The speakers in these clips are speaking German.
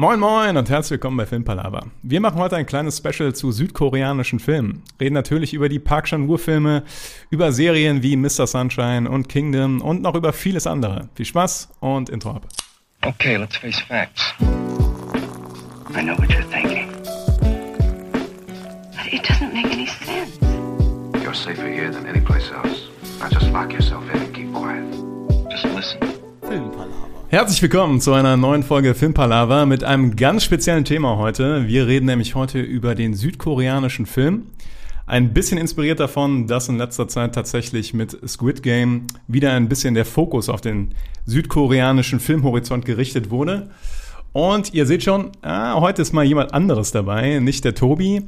Moin Moin und herzlich willkommen bei Filmpalava. Wir machen heute ein kleines Special zu südkoreanischen Filmen. Reden natürlich über die Park Chan-wook-Filme, über Serien wie Mr. Sunshine und Kingdom und noch über vieles andere. Viel Spaß und Intro ab. Okay, let's face facts. I know what you're thinking. But it doesn't make any sense. You're safer here than any place else. Now just lock yourself in and keep quiet. Just listen. Herzlich willkommen zu einer neuen Folge Filmpalava mit einem ganz speziellen Thema heute. Wir reden nämlich heute über den südkoreanischen Film. Ein bisschen inspiriert davon, dass in letzter Zeit tatsächlich mit Squid Game wieder ein bisschen der Fokus auf den südkoreanischen Filmhorizont gerichtet wurde. Und ihr seht schon, ah, heute ist mal jemand anderes dabei, nicht der Tobi.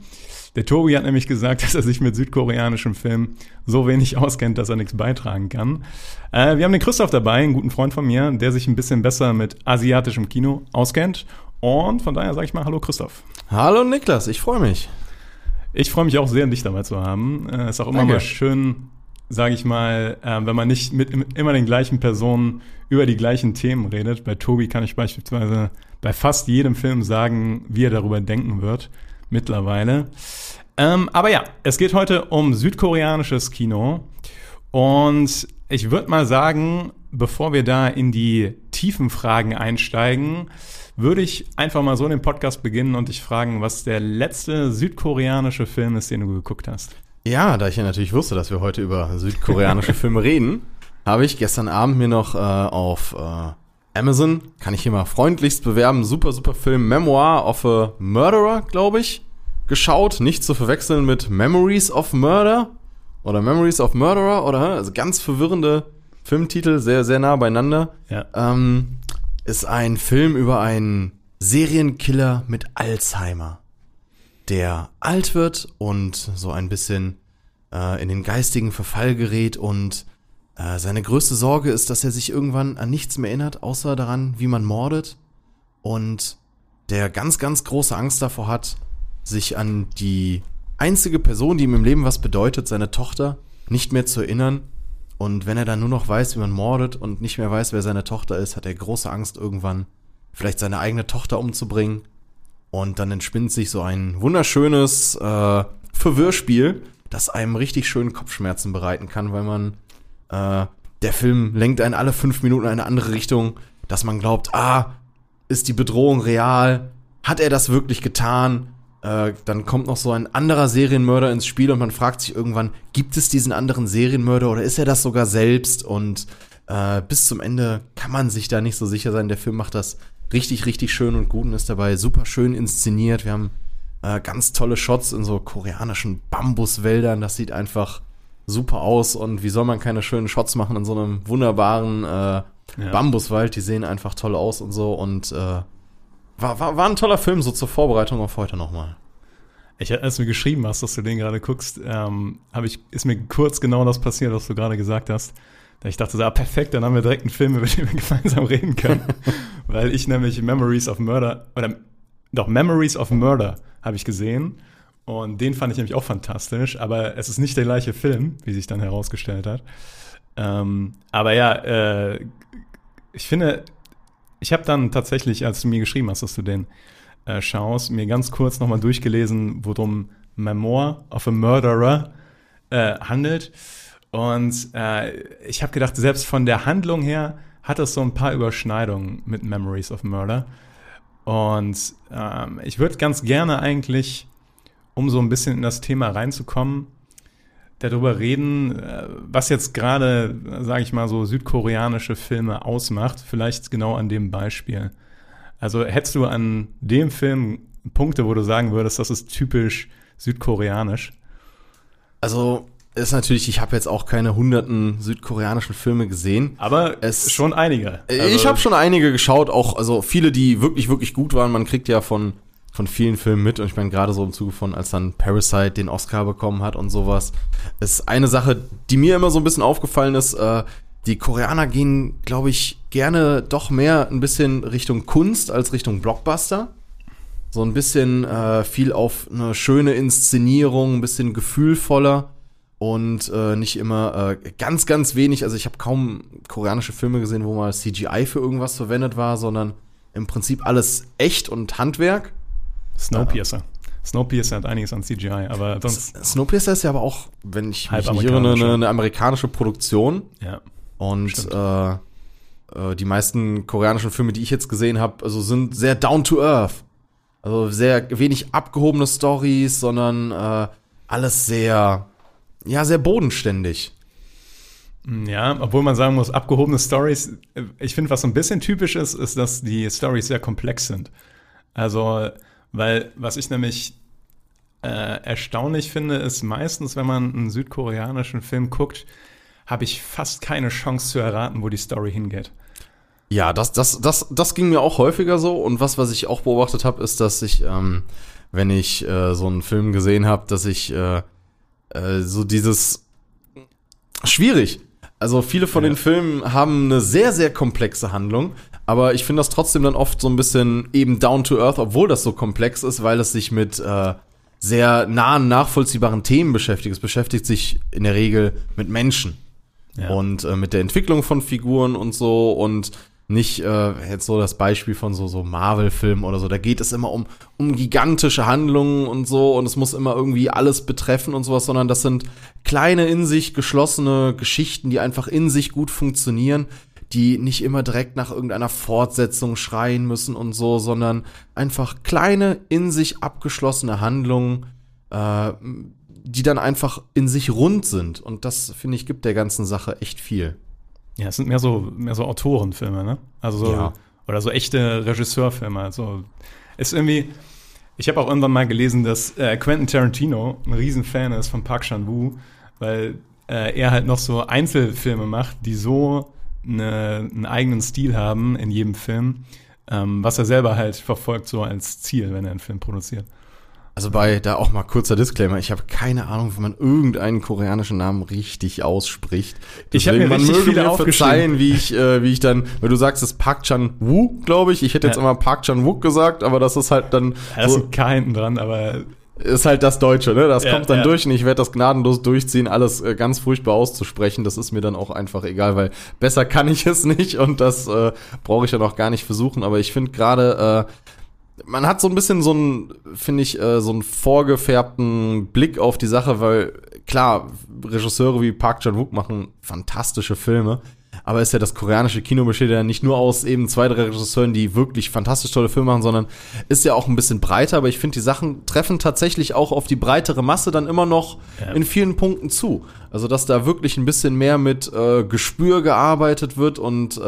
Der Tobi hat nämlich gesagt, dass er sich mit südkoreanischem Film so wenig auskennt, dass er nichts beitragen kann. Äh, wir haben den Christoph dabei, einen guten Freund von mir, der sich ein bisschen besser mit asiatischem Kino auskennt. Und von daher sage ich mal Hallo Christoph. Hallo Niklas, ich freue mich. Ich freue mich auch sehr, dich dabei zu haben. Es ist auch immer Danke. mal schön, sage ich mal, äh, wenn man nicht mit im- immer den gleichen Personen über die gleichen Themen redet. Bei Tobi kann ich beispielsweise bei fast jedem Film sagen, wie er darüber denken wird, mittlerweile. Ähm, aber ja, es geht heute um südkoreanisches Kino. Und ich würde mal sagen, bevor wir da in die tiefen Fragen einsteigen, würde ich einfach mal so den Podcast beginnen und dich fragen, was der letzte südkoreanische Film ist, den du geguckt hast. Ja, da ich ja natürlich wusste, dass wir heute über südkoreanische Filme reden, habe ich gestern Abend mir noch äh, auf äh, Amazon, kann ich hier mal freundlichst bewerben, super, super Film Memoir of a Murderer, glaube ich, geschaut. Nicht zu verwechseln mit Memories of Murder oder Memories of Murderer oder also ganz verwirrende Filmtitel, sehr, sehr nah beieinander. Ja. Ähm, ist ein Film über einen Serienkiller mit Alzheimer, der alt wird und so ein bisschen äh, in den geistigen Verfall gerät und äh, seine größte Sorge ist, dass er sich irgendwann an nichts mehr erinnert, außer daran, wie man mordet und der ganz, ganz große Angst davor hat, sich an die einzige Person, die ihm im Leben was bedeutet, seine Tochter, nicht mehr zu erinnern. Und wenn er dann nur noch weiß, wie man mordet und nicht mehr weiß, wer seine Tochter ist, hat er große Angst, irgendwann vielleicht seine eigene Tochter umzubringen. Und dann entspinnt sich so ein wunderschönes äh, Verwirrspiel, das einem richtig schön Kopfschmerzen bereiten kann, weil man äh, der Film lenkt einen alle fünf Minuten in eine andere Richtung, dass man glaubt, ah, ist die Bedrohung real? Hat er das wirklich getan? Äh, dann kommt noch so ein anderer Serienmörder ins Spiel und man fragt sich irgendwann, gibt es diesen anderen Serienmörder oder ist er das sogar selbst? Und äh, bis zum Ende kann man sich da nicht so sicher sein. Der Film macht das richtig, richtig schön und gut und ist dabei super schön inszeniert. Wir haben äh, ganz tolle Shots in so koreanischen Bambuswäldern. Das sieht einfach super aus. Und wie soll man keine schönen Shots machen in so einem wunderbaren äh, Bambuswald? Die sehen einfach toll aus und so. Und äh, war, war, war ein toller Film, so zur Vorbereitung auf heute nochmal. Ich, als du mir geschrieben hast, dass du den gerade guckst, ähm, ich, ist mir kurz genau das passiert, was du gerade gesagt hast. Da ich dachte, so, ah, perfekt, dann haben wir direkt einen Film, über den wir gemeinsam reden können. Weil ich nämlich Memories of Murder, oder doch, Memories of Murder habe ich gesehen. Und den fand ich nämlich auch fantastisch, aber es ist nicht der gleiche Film, wie sich dann herausgestellt hat. Ähm, aber ja, äh, ich finde, ich habe dann tatsächlich, als du mir geschrieben hast, dass du den äh, schaust, mir ganz kurz nochmal durchgelesen, worum Memoir of a Murderer äh, handelt. Und äh, ich habe gedacht, selbst von der Handlung her hat es so ein paar Überschneidungen mit Memories of Murder. Und ähm, ich würde ganz gerne eigentlich, um so ein bisschen in das Thema reinzukommen, darüber reden, äh, was jetzt gerade, sage ich mal, so südkoreanische Filme ausmacht. Vielleicht genau an dem Beispiel. Also hättest du an dem Film Punkte, wo du sagen würdest, das ist typisch südkoreanisch? Also ist natürlich, ich habe jetzt auch keine hunderten südkoreanischen Filme gesehen. Aber Es- schon einige. Äh, Also- ich habe schon einige geschaut, auch also viele, die wirklich, wirklich gut waren. Man kriegt ja von, von vielen Filmen mit. Und ich meine, gerade so im Zuge von, als dann Parasite den Oscar bekommen hat und sowas, ist eine Sache, die mir immer so ein bisschen aufgefallen ist. Äh, die Koreaner gehen, glaube ich, gerne doch mehr ein bisschen Richtung Kunst als Richtung Blockbuster. So ein bisschen äh, viel auf eine schöne Inszenierung, ein bisschen gefühlvoller und äh, nicht immer äh, ganz, ganz wenig. Also ich habe kaum koreanische Filme gesehen, wo mal CGI für irgendwas verwendet war, sondern im Prinzip alles echt und Handwerk. Snowpiercer. Snowpiercer hat einiges an CGI, aber sonst. Snowpiercer ist ja aber auch, wenn ich mich nicht irre, eine, eine amerikanische Produktion. Ja. Und äh, äh, die meisten koreanischen Filme, die ich jetzt gesehen habe, also sind sehr down to earth. Also sehr wenig abgehobene Stories, sondern äh, alles sehr, ja, sehr bodenständig. Ja, obwohl man sagen muss, abgehobene Stories, äh, ich finde, was so ein bisschen typisch ist, ist, dass die Stories sehr komplex sind. Also, weil, was ich nämlich äh, erstaunlich finde, ist meistens, wenn man einen südkoreanischen Film guckt, habe ich fast keine Chance zu erraten, wo die Story hingeht. Ja, das, das, das, das ging mir auch häufiger so. Und was, was ich auch beobachtet habe, ist, dass ich, ähm, wenn ich äh, so einen Film gesehen habe, dass ich äh, äh, so dieses schwierig. Also viele von Ja. den Filmen haben eine sehr, sehr komplexe Handlung, aber ich finde das trotzdem dann oft so ein bisschen eben down to earth, obwohl das so komplex ist, weil es sich mit äh, sehr nahen, nachvollziehbaren Themen beschäftigt. Es beschäftigt sich in der Regel mit Menschen Ja. und äh, mit der Entwicklung von Figuren und so und nicht äh, jetzt so das Beispiel von so so Marvel-Filmen oder so. Da geht es immer um um gigantische Handlungen und so und es muss immer irgendwie alles betreffen und sowas, sondern das sind kleine in sich geschlossene Geschichten, die einfach in sich gut funktionieren, die nicht immer direkt nach irgendeiner Fortsetzung schreien müssen und so, sondern einfach kleine in sich abgeschlossene Handlungen, äh, die dann einfach in sich rund sind. Und das, finde ich, gibt der ganzen Sache echt viel. Ja, es sind mehr so, mehr so Autorenfilme, ne? Also so, Ja. oder so echte Regisseurfilme. Also ist irgendwie. Ich habe auch irgendwann mal gelesen, dass äh, Quentin Tarantino ein Riesenfan ist von Park Chan-wook, weil äh, er halt noch so Einzelfilme macht, die so eine, einen eigenen Stil haben in jedem Film, ähm, was er selber halt verfolgt so als Ziel, wenn er einen Film produziert. Also bei, da auch mal kurzer Disclaimer, ich habe keine Ahnung, wie man irgendeinen koreanischen Namen richtig ausspricht. Ich hab mir man möge viele mir verzeihen, wie ich, äh, wie ich dann, weil du sagst, es ist Park Chan-wook, glaube ich. Ich hätte jetzt Ja. immer Park Chan-wook gesagt, aber das ist halt dann, Da ist so, ein K hinten dran, aber ist halt das Deutsche, ne? Das Ja, kommt dann ja. durch und ich werde das gnadenlos durchziehen, alles äh, ganz furchtbar auszusprechen. Das ist mir dann auch einfach egal, weil besser kann ich es nicht und das äh, brauche ich dann auch gar nicht versuchen. Aber ich finde gerade, äh, man hat so ein bisschen so einen, finde ich, äh, so einen vorgefärbten Blick auf die Sache, weil klar, Regisseure wie Park Chan-wook machen fantastische Filme. Aber ist ja das koreanische Kino besteht ja nicht nur aus eben zwei, drei Regisseuren, die wirklich fantastisch tolle Filme machen, sondern ist ja auch ein bisschen breiter. Aber ich finde, die Sachen treffen tatsächlich auch auf die breitere Masse dann immer noch Ja. in vielen Punkten zu. Also, dass da wirklich ein bisschen mehr mit äh, Gespür gearbeitet wird und äh,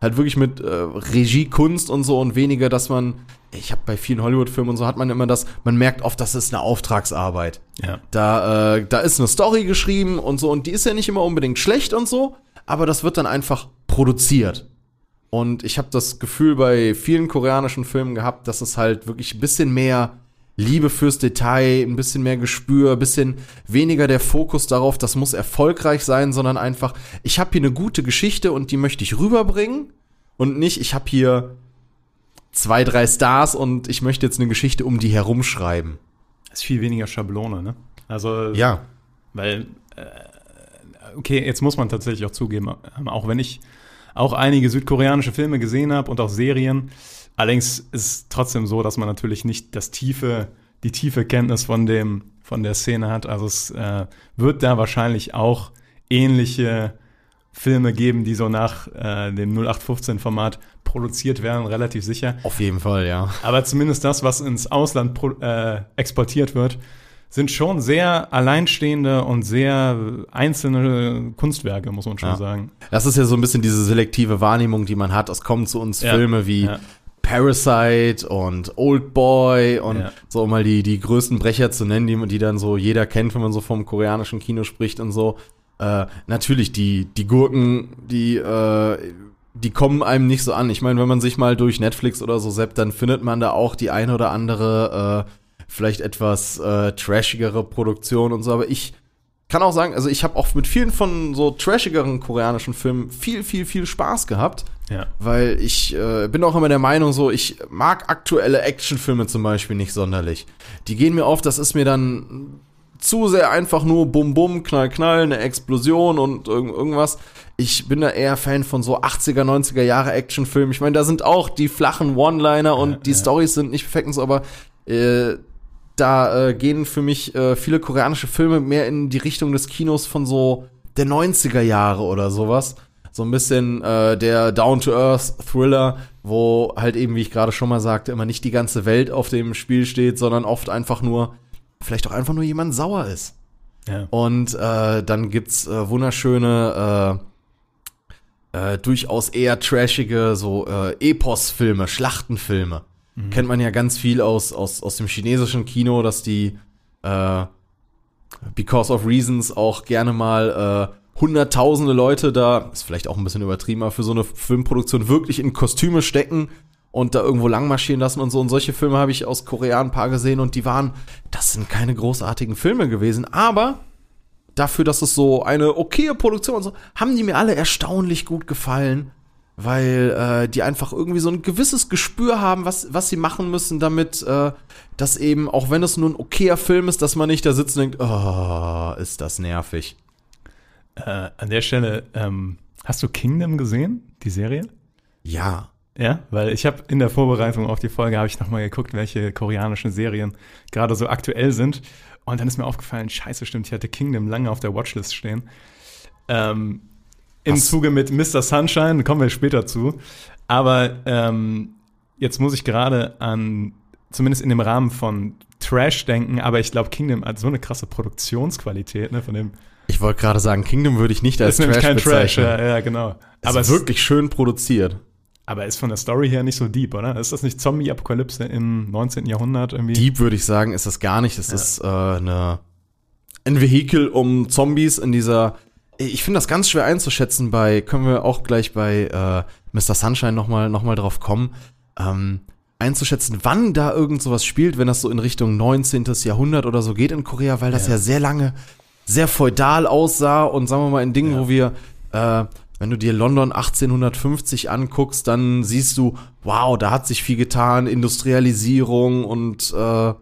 halt wirklich mit äh, Regiekunst und so und weniger, dass man, ich habe bei vielen Hollywood-Filmen und so hat man immer das, man merkt oft, das ist eine Auftragsarbeit. ja. Da, äh, da ist eine Story geschrieben und so, und die ist ja nicht immer unbedingt schlecht und so, aber das wird dann einfach produziert. Und ich habe das Gefühl bei vielen koreanischen Filmen gehabt, dass es halt wirklich ein bisschen mehr Liebe fürs Detail, ein bisschen mehr Gespür, ein bisschen weniger der Fokus darauf, das muss erfolgreich sein, sondern einfach, ich habe hier eine gute Geschichte und die möchte ich rüberbringen und nicht, ich habe hier zwei, drei Stars und ich möchte jetzt eine Geschichte um die herumschreiben. ist viel weniger Schablone, ne? Also Ja. Weil, äh, okay, jetzt muss man tatsächlich auch zugeben, ähm, auch wenn ich auch einige südkoreanische Filme gesehen habe und auch Serien, allerdings ist es trotzdem so, dass man natürlich nicht das tiefe, die tiefe Kenntnis von dem, von der Szene hat. Also es äh, wird da wahrscheinlich auch ähnliche Filme geben, die so nach äh, dem 0815-Format produziert werden, relativ sicher. Auf jeden Fall, ja. Aber zumindest das, was ins Ausland äh, exportiert wird, sind schon sehr alleinstehende und sehr einzelne Kunstwerke, muss man schon Ja. sagen. Das ist ja so ein bisschen diese selektive Wahrnehmung, die man hat. Es kommen zu uns Ja. Filme wie Ja. Parasite und Old Boy und Ja. so um mal die, die größten Brecher zu nennen, die, die dann so jeder kennt, wenn man so vom koreanischen Kino spricht und so. Äh, natürlich, die, die Gurken, die, äh, die kommen einem nicht so an. Ich meine, wenn man sich mal durch Netflix oder so seppt, dann findet man da auch die eine oder andere, äh, vielleicht etwas äh, trashigere Produktion und so. Aber ich kann auch sagen, also ich habe auch mit vielen von so trashigeren koreanischen Filmen viel, viel, viel Spaß gehabt. Ja. Weil ich äh, bin auch immer der Meinung, so, ich mag aktuelle Actionfilme zum Beispiel nicht sonderlich. Die gehen mir auf, das ist mir dann zu sehr einfach nur Bum Bum, Knall Knall, eine Explosion und irg irgendwas. Ich bin da eher Fan von so 80er, 90er Jahre Actionfilmen. Ich meine, da sind auch die flachen One-Liner und die Storys sind nicht perfekt und so, aber äh, da äh, gehen für mich äh, viele koreanische Filme mehr in die Richtung des Kinos von so der 90er Jahre oder sowas. So ein bisschen äh, der Down-to-Earth-Thriller, wo halt eben, wie ich gerade schon mal sagte, immer nicht die ganze Welt auf dem Spiel steht, sondern oft einfach nur, vielleicht auch einfach nur jemand sauer ist. Ja. Und äh, dann gibt's äh, wunderschöne, äh, äh, durchaus eher trashige, so äh, Epos-Filme, Schlachtenfilme. Kennt man ja ganz viel aus, aus, aus dem chinesischen Kino, dass die äh, Because of Reasons auch gerne mal äh, hunderttausende Leute da, ist vielleicht auch ein bisschen übertrieben, aber für so eine Filmproduktion wirklich in Kostüme stecken und da irgendwo langmarschieren lassen und so. Und solche Filme habe ich aus Korea ein paar gesehen und die waren, das sind keine großartigen Filme gewesen, aber dafür, dass es so eine okaye Produktion und so, haben die mir alle erstaunlich gut gefallen, weil äh, die einfach irgendwie so ein gewisses Gespür haben, was, was sie machen müssen, damit äh, das eben, auch wenn es nur ein okayer Film ist, dass man nicht da sitzt und denkt, oh, ist das nervig. Äh, an der Stelle, ähm, hast du Kingdom gesehen, die Serie? Ja, Ja, weil ich habe in der Vorbereitung auf die Folge habe ich nochmal geguckt, welche koreanischen Serien gerade so aktuell sind. Und dann ist mir aufgefallen, scheiße, stimmt, ich hatte Kingdom lange auf der Watchlist stehen. Ähm, Im Hast- Zuge mit Mr. Sunshine, kommen wir später zu. Aber ähm, jetzt muss ich gerade an, zumindest in dem Rahmen von Trash denken, aber ich glaube, Kingdom hat so eine krasse Produktionsqualität, ne, von dem. ich wollte gerade sagen, Kingdom würde ich nicht als ist nämlich Trash kein Trash, bezeichnen. ja, ja, genau. Es aber ist wirklich schön produziert. Aber ist von der Story her nicht so deep, oder? Ist das nicht Zombie-Apokalypse im 19. Jahrhundert irgendwie? Deep würde ich sagen, ist das gar nicht. Das ist äh, eine, ein Vehikel um Zombies in dieser. Ich finde das ganz schwer einzuschätzen bei, können wir auch gleich bei äh, Mr. Sunshine nochmal noch mal drauf kommen, ähm, einzuschätzen, wann da irgend sowas spielt, wenn das so in Richtung 19. Jahrhundert oder so geht in Korea, weil das ja, Ja. sehr lange sehr feudal aussah und sagen wir mal in Dingen, Ja. wo wir, äh, wenn du dir London 1850 anguckst, dann siehst du, wow, da hat sich viel getan, Industrialisierung und äh,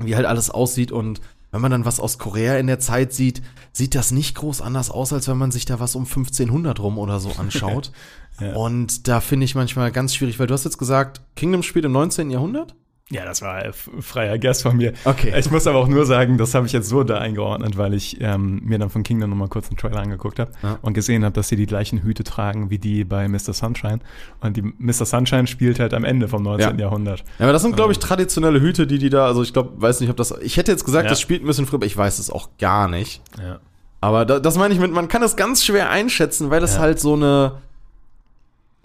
wie halt alles aussieht und wenn man dann was aus Korea in der Zeit sieht, sieht das nicht groß anders aus, als wenn man sich da was um 1500 rum oder so anschaut. Ja. Und da finde ich manchmal ganz schwierig, weil du hast jetzt gesagt, Kingdom spielt im 19. Jahrhundert? Ja, das war f- freier Guess von mir. Okay. Ich muss aber auch nur sagen, das habe ich jetzt so da eingeordnet, weil ich ähm, mir dann von Kingdom nochmal kurz einen Trailer angeguckt habe Ja. und gesehen habe, dass sie die gleichen Hüte tragen wie die bei Mr. Sunshine. Und die Mr. Sunshine spielt halt am Ende vom 19. Ja. Jahrhundert. Ja, aber das sind, glaube ich, traditionelle Hüte, die die da, also ich glaube, weiß nicht, ob das, ich hätte jetzt gesagt, Ja. das spielt ein bisschen früher, aber ich weiß es auch gar nicht. Ja. Aber da, das meine ich mit, man kann das ganz schwer einschätzen, weil das halt so eine,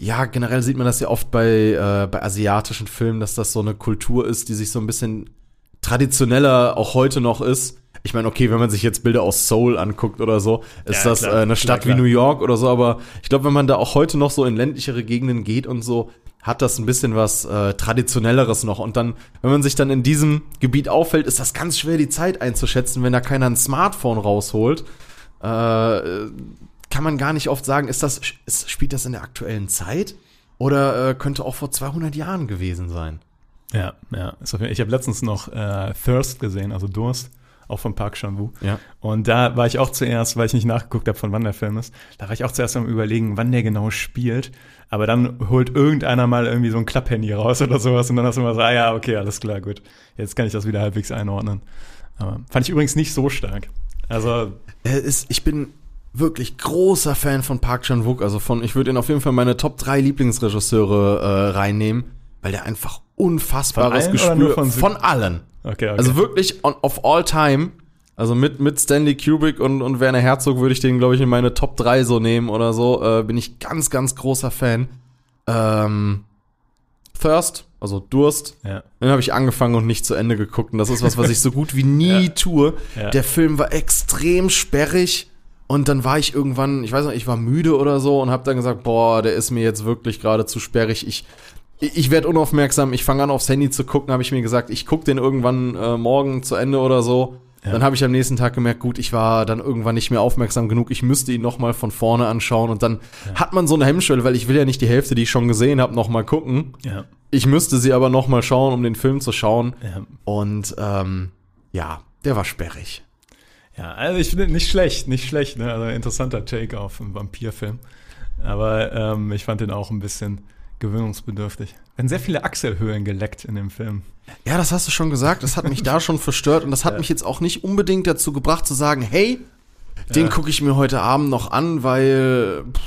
ja, generell sieht man das ja oft bei, äh, bei asiatischen Filmen, dass das so eine Kultur ist, die sich so ein bisschen traditioneller auch heute noch ist. Ich meine, okay, wenn man sich jetzt Bilder aus Seoul anguckt oder so, ist Ja, das klar. äh, eine Stadt Klar, klar. wie New York oder so, aber ich glaube, wenn man da auch heute noch so in ländlichere Gegenden geht und so, hat das ein bisschen was äh, Traditionelleres noch. Und dann, wenn man sich dann in diesem Gebiet auffällt, ist das ganz schwer, die Zeit einzuschätzen, wenn da keiner ein Smartphone rausholt. Äh, kann man gar nicht oft sagen, ist das, ist, spielt das in der aktuellen Zeit? Oder äh, könnte auch vor 200 Jahren gewesen sein? Ja, ja. Ich habe letztens noch äh, Thirst gesehen, also Durst, auch von Park Chan-wook. Ja. Und da war ich auch zuerst, weil ich nicht nachgeguckt habe, von wann der Film ist, da war ich auch zuerst am überlegen, wann der genau spielt. Aber dann holt irgendeiner mal irgendwie so ein Klapphandy raus oder sowas und dann hast du immer so, ah ja, okay, alles klar, gut. Jetzt kann ich das wieder halbwegs einordnen. Aber fand ich übrigens nicht so stark. Also, Er ist, ich bin wirklich großer Fan von Park Chan-wook, also von, ich würde ihn auf jeden Fall in meine Top 3 Lieblingsregisseure äh, reinnehmen, weil der einfach unfassbares Von Gespür von von allen. okay, okay. Also wirklich on, of all time, also mit, mit Stanley Kubrick und, und Werner Herzog würde ich den, glaube ich, in meine Top 3 so nehmen oder so. Äh, bin ich ganz, ganz großer Fan. Ähm, Thirst, also Durst, ja. den habe ich angefangen und nicht zu Ende geguckt. Und das ist was, was ich so gut wie nie Ja. tue. Ja. Der Film war extrem sperrig. Und dann war ich irgendwann, ich weiß nicht, ich war müde oder so und habe dann gesagt, boah, der ist mir jetzt wirklich gerade zu sperrig. Ich, ich werde unaufmerksam, ich fange an aufs Handy zu gucken, habe ich mir gesagt, ich gucke den irgendwann äh, morgen zu Ende oder so. Ja. Dann habe ich am nächsten Tag gemerkt, gut, ich war dann irgendwann nicht mehr aufmerksam genug, ich müsste ihn noch mal von vorne anschauen und dann hat man so eine Hemmschwelle, weil ich will ja nicht die Hälfte, die ich schon gesehen habe, noch mal gucken. Ja. Ich müsste sie aber noch mal schauen, um den Film zu schauen. Ja. Und ähm, ja, der war sperrig. Ja, also ich finde nicht schlecht, nicht schlecht, ne? Also interessanter Take auf einen Vampirfilm. Aber ähm, ich fand den auch ein bisschen gewöhnungsbedürftig. Werden sehr viele Achselhöhlen geleckt in dem Film. Ja, das hast du schon gesagt. Das hat mich da schon verstört und das hat Ja. mich jetzt auch nicht unbedingt dazu gebracht zu sagen, hey, den Ja. gucke ich mir heute Abend noch an, weil pff,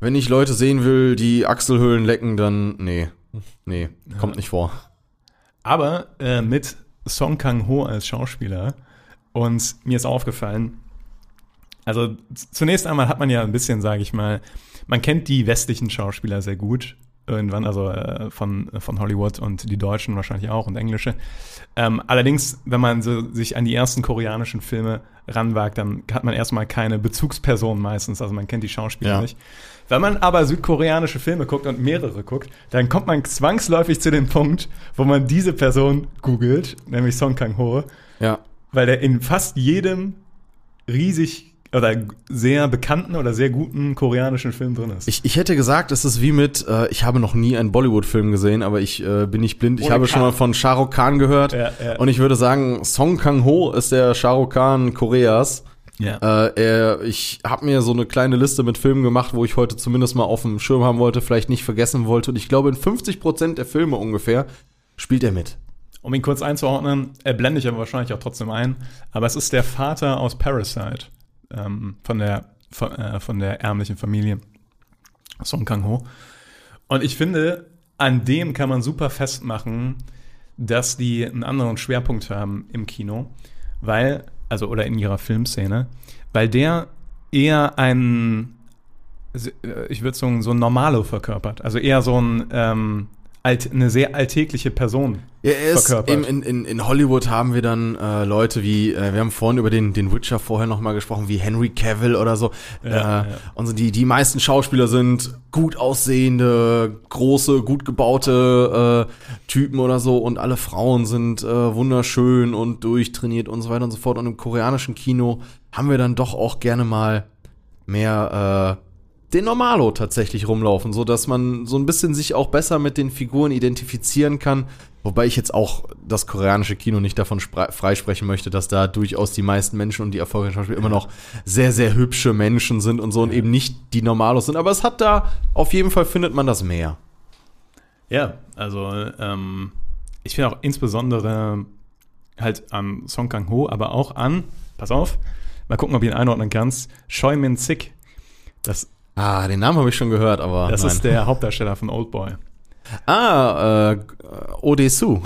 wenn ich Leute sehen will, die Achselhöhlen lecken, dann nee, nee, kommt nicht vor. Aber äh, mit Song Kang-ho als Schauspieler. Und mir ist aufgefallen, also zunächst einmal hat man ja ein bisschen, sage ich mal, man kennt die westlichen Schauspieler sehr gut. Irgendwann, also äh, von, von Hollywood und die Deutschen wahrscheinlich auch und Englische. Ähm, allerdings, wenn man so sich an die ersten koreanischen Filme ranwagt, dann hat man erstmal keine Bezugsperson meistens. Also man kennt die Schauspieler Ja. nicht. Wenn man aber südkoreanische Filme guckt und mehrere guckt, dann kommt man zwangsläufig zu dem Punkt, wo man diese Person googelt, nämlich Song Kang-ho, Ja. Weil der in fast jedem riesig oder sehr bekannten oder sehr guten koreanischen Film drin ist. Ich, ich hätte gesagt, es ist wie mit, äh, ich habe noch nie einen Bollywood-Film gesehen, aber ich äh, bin nicht blind. Ich Ohne habe schon K. mal von Shah Rukh Khan gehört. Ja, ja. Und ich würde sagen, Song Kang-ho ist der Shah Rukh Khan Koreas. ja. Äh, er, ich habe mir so eine kleine Liste mit Filmen gemacht, wo ich heute zumindest mal auf dem Schirm haben wollte, vielleicht nicht vergessen wollte. Und ich glaube, in 50% der Filme ungefähr spielt er mit. Um ihn kurz einzuordnen, er blende ich aber wahrscheinlich auch trotzdem ein, aber es ist der Vater aus Parasite ähm, von, der, von, äh, von der ärmlichen Familie Song Kang-ho. Und ich finde, an dem kann man super festmachen, dass die einen anderen Schwerpunkt haben im Kino, weil, also oder in ihrer Filmszene, weil der eher ein, ich würde sagen, so ein Normalo verkörpert. Also eher so ein, ähm, alt, eine sehr alltägliche Person. Ja, er ist Verkörpert. in, in, in Hollywood haben wir dann äh, Leute wie, äh, wir haben vorhin über den, den Witcher vorher nochmal gesprochen, wie Henry Cavill oder so. Ja, äh, ja. Und so die, die meisten Schauspieler sind gut aussehende, große, gut gebaute äh, Typen oder so und alle Frauen sind äh, wunderschön und durchtrainiert und so weiter und so fort. Und im koreanischen Kino haben wir dann doch auch gerne mal mehr äh, den Normalo tatsächlich rumlaufen, so dass man so ein bisschen sich auch besser mit den Figuren identifizieren kann. Wobei ich jetzt auch das koreanische Kino nicht davon spre- freisprechen möchte, dass da durchaus die meisten Menschen und die erfolgreichen Schauspieler immer noch sehr, sehr hübsche Menschen sind und so und eben nicht die Normalos sind. Aber es hat da, auf jeden Fall findet man das mehr. Ja, also ähm, ich finde auch insbesondere halt an Song Kang-ho, aber auch an, pass auf, mal gucken, ob du ihn einordnen kannst, Choi Min-sik. Das, Ah, den Namen habe ich schon gehört, aber das nein. ist der Hauptdarsteller von Oldboy. ah, äh, Odesu.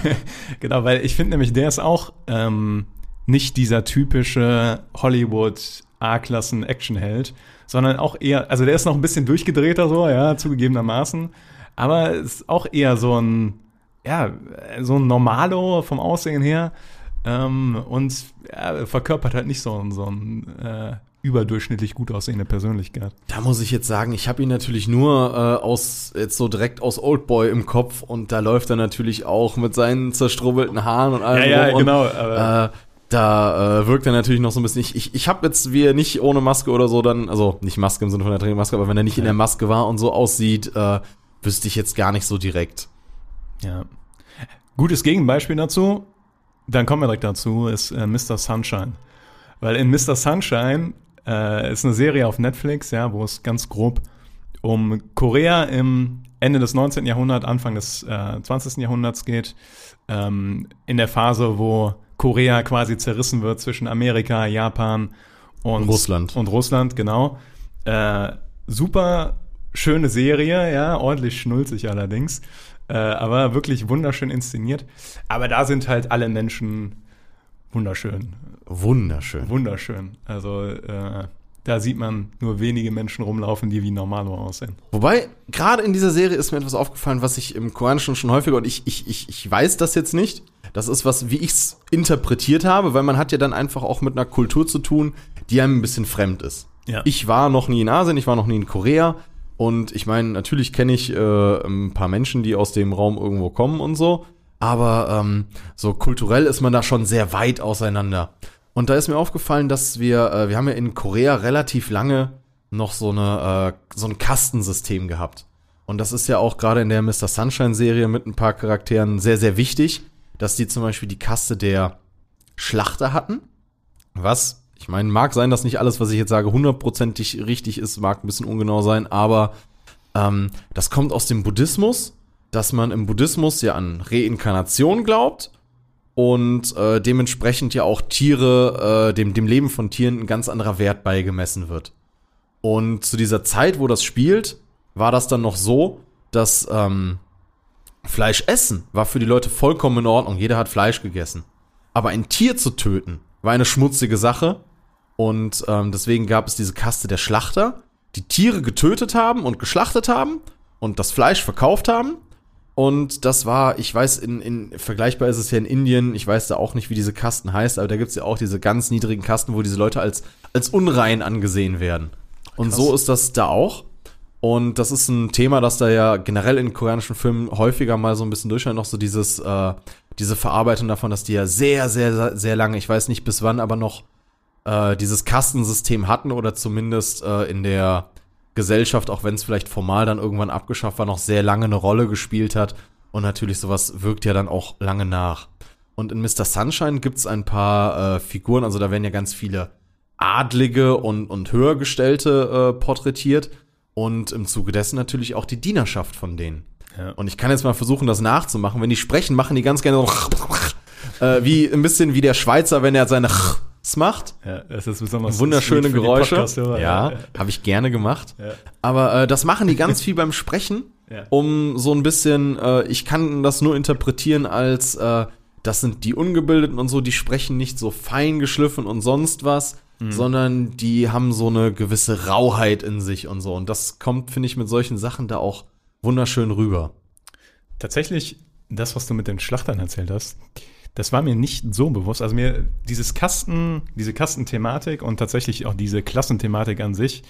Genau, weil ich finde nämlich, der ist auch ähm, nicht dieser typische Hollywood A-Klassen-Actionheld, sondern auch eher, also der ist noch ein bisschen durchgedrehter so, ja, zugegebenermaßen, aber ist auch eher so ein, ja, so ein Normalo vom Aussehen her ähm, und ja, verkörpert halt nicht so, ein- so ein äh, überdurchschnittlich gut aussehende Persönlichkeit. Da muss ich jetzt sagen, ich habe ihn natürlich nur äh, aus jetzt so direkt aus Oldboy im Kopf und da läuft er natürlich auch mit seinen zerstrubbelten Haaren und allem Ja, ja, genau, Und, äh, da äh, wirkt er natürlich noch so ein bisschen. Ich, ich, ich habe jetzt, wie er nicht ohne Maske oder so dann, also nicht Maske im Sinne von der Trainingsmaske, aber wenn er nicht in der Maske war und so aussieht, äh, wüsste ich jetzt gar nicht so direkt. Ja. Gutes Gegenbeispiel dazu, dann kommen wir direkt dazu, ist äh, Mr. Sunshine. Weil in Mr. Sunshine äh, ist eine Serie auf Netflix, ja, wo es ganz grob um Korea im Ende des 19. Jahrhunderts, Anfang des äh, 20. Jahrhunderts geht. Ähm, in der Phase, wo Korea quasi zerrissen wird zwischen Amerika, Japan und Russland. Und Russland, genau. Äh, super schöne Serie, ja, ordentlich schnulzig allerdings. Äh, aber wirklich wunderschön inszeniert. Aber da sind halt alle Menschen wunderschön. Wunderschön. Wunderschön. Also äh, da sieht man nur wenige Menschen rumlaufen, die wie Normalo aussehen. Wobei, gerade in dieser Serie ist mir etwas aufgefallen, was ich im Koranischen schon häufiger, und ich, ich, ich, ich weiß das jetzt nicht, das ist was, wie ich es interpretiert habe, weil man hat ja dann einfach auch mit einer Kultur zu tun, die einem ein bisschen fremd ist. Ja. Ich war noch nie in Asien, ich war noch nie in Korea, und ich meine, natürlich kenne ich äh, ein paar Menschen, die aus dem Raum irgendwo kommen und so, aber ähm, so kulturell ist man da schon sehr weit auseinander. Und da ist mir aufgefallen, dass wir, äh, wir haben ja in Korea relativ lange noch so eine äh, so ein Kastensystem gehabt. Und das ist ja auch gerade in der Mr. Sunshine Serie mit ein paar Charakteren sehr sehr wichtig, dass die zum Beispiel die Kaste der Schlachter hatten. Was, ich meine, mag sein, dass nicht alles, was ich jetzt sage, hundertprozentig richtig ist, mag ein bisschen ungenau sein, aber ähm, das kommt aus dem Buddhismus, dass man im Buddhismus ja an Reinkarnation glaubt und äh, dementsprechend ja auch Tiere, äh, dem, dem Leben von Tieren ein ganz anderer Wert beigemessen wird. Und zu dieser Zeit, wo das spielt, war das dann noch so, dass ähm, Fleisch essen war für die Leute vollkommen in Ordnung. Jeder hat Fleisch gegessen. Aber ein Tier zu töten war eine schmutzige Sache. Und ähm, deswegen gab es diese Kaste der Schlachter, die Tiere getötet haben und geschlachtet haben und das Fleisch verkauft haben. Und das war, ich weiß, in, in vergleichbar ist es ja in Indien, ich weiß da auch nicht, wie diese Kasten heißt, aber da gibt's ja auch diese ganz niedrigen Kasten, wo diese Leute als, als unrein angesehen werden. Und Krass. so ist das da auch. Und das ist ein Thema, das da ja generell in koreanischen Filmen häufiger mal so ein bisschen durchscheint, noch so dieses, äh, diese Verarbeitung davon, dass die ja sehr, sehr, sehr lange, ich weiß nicht bis wann, aber noch äh, dieses Kastensystem hatten oder zumindest äh, in der Gesellschaft, auch wenn es vielleicht formal dann irgendwann abgeschafft war, noch sehr lange eine Rolle gespielt hat. Und natürlich sowas wirkt ja dann auch lange nach. Und in Mr. Sunshine gibt's ein paar äh, Figuren, also da werden ja ganz viele Adlige und, und Höhergestellte äh, porträtiert. Und im Zuge dessen natürlich auch die Dienerschaft von denen. Ja. Und ich kann jetzt mal versuchen, das nachzumachen. Wenn die sprechen, machen die ganz gerne so äh, wie ein bisschen wie der Schweizer, wenn er seine macht. Ja, das ist besonders Wunderschöne Geräusche. Podcasthörer. Ja, habe ich gerne gemacht. Ja. Aber äh, das machen die ganz viel beim Sprechen, Ja. um so ein bisschen, äh, ich kann das nur interpretieren als, äh, das sind die Ungebildeten und so, die sprechen nicht so fein geschliffen und sonst was, Mhm. sondern die haben so eine gewisse Rauheit in sich und so. Und das kommt, finde ich, mit solchen Sachen da auch wunderschön rüber. Tatsächlich, das, was du mit den Schlachtern erzählt hast, das war mir nicht so bewusst. Also mir dieses Kasten, diese Kastenthematik und tatsächlich auch diese Klassenthematik an sich,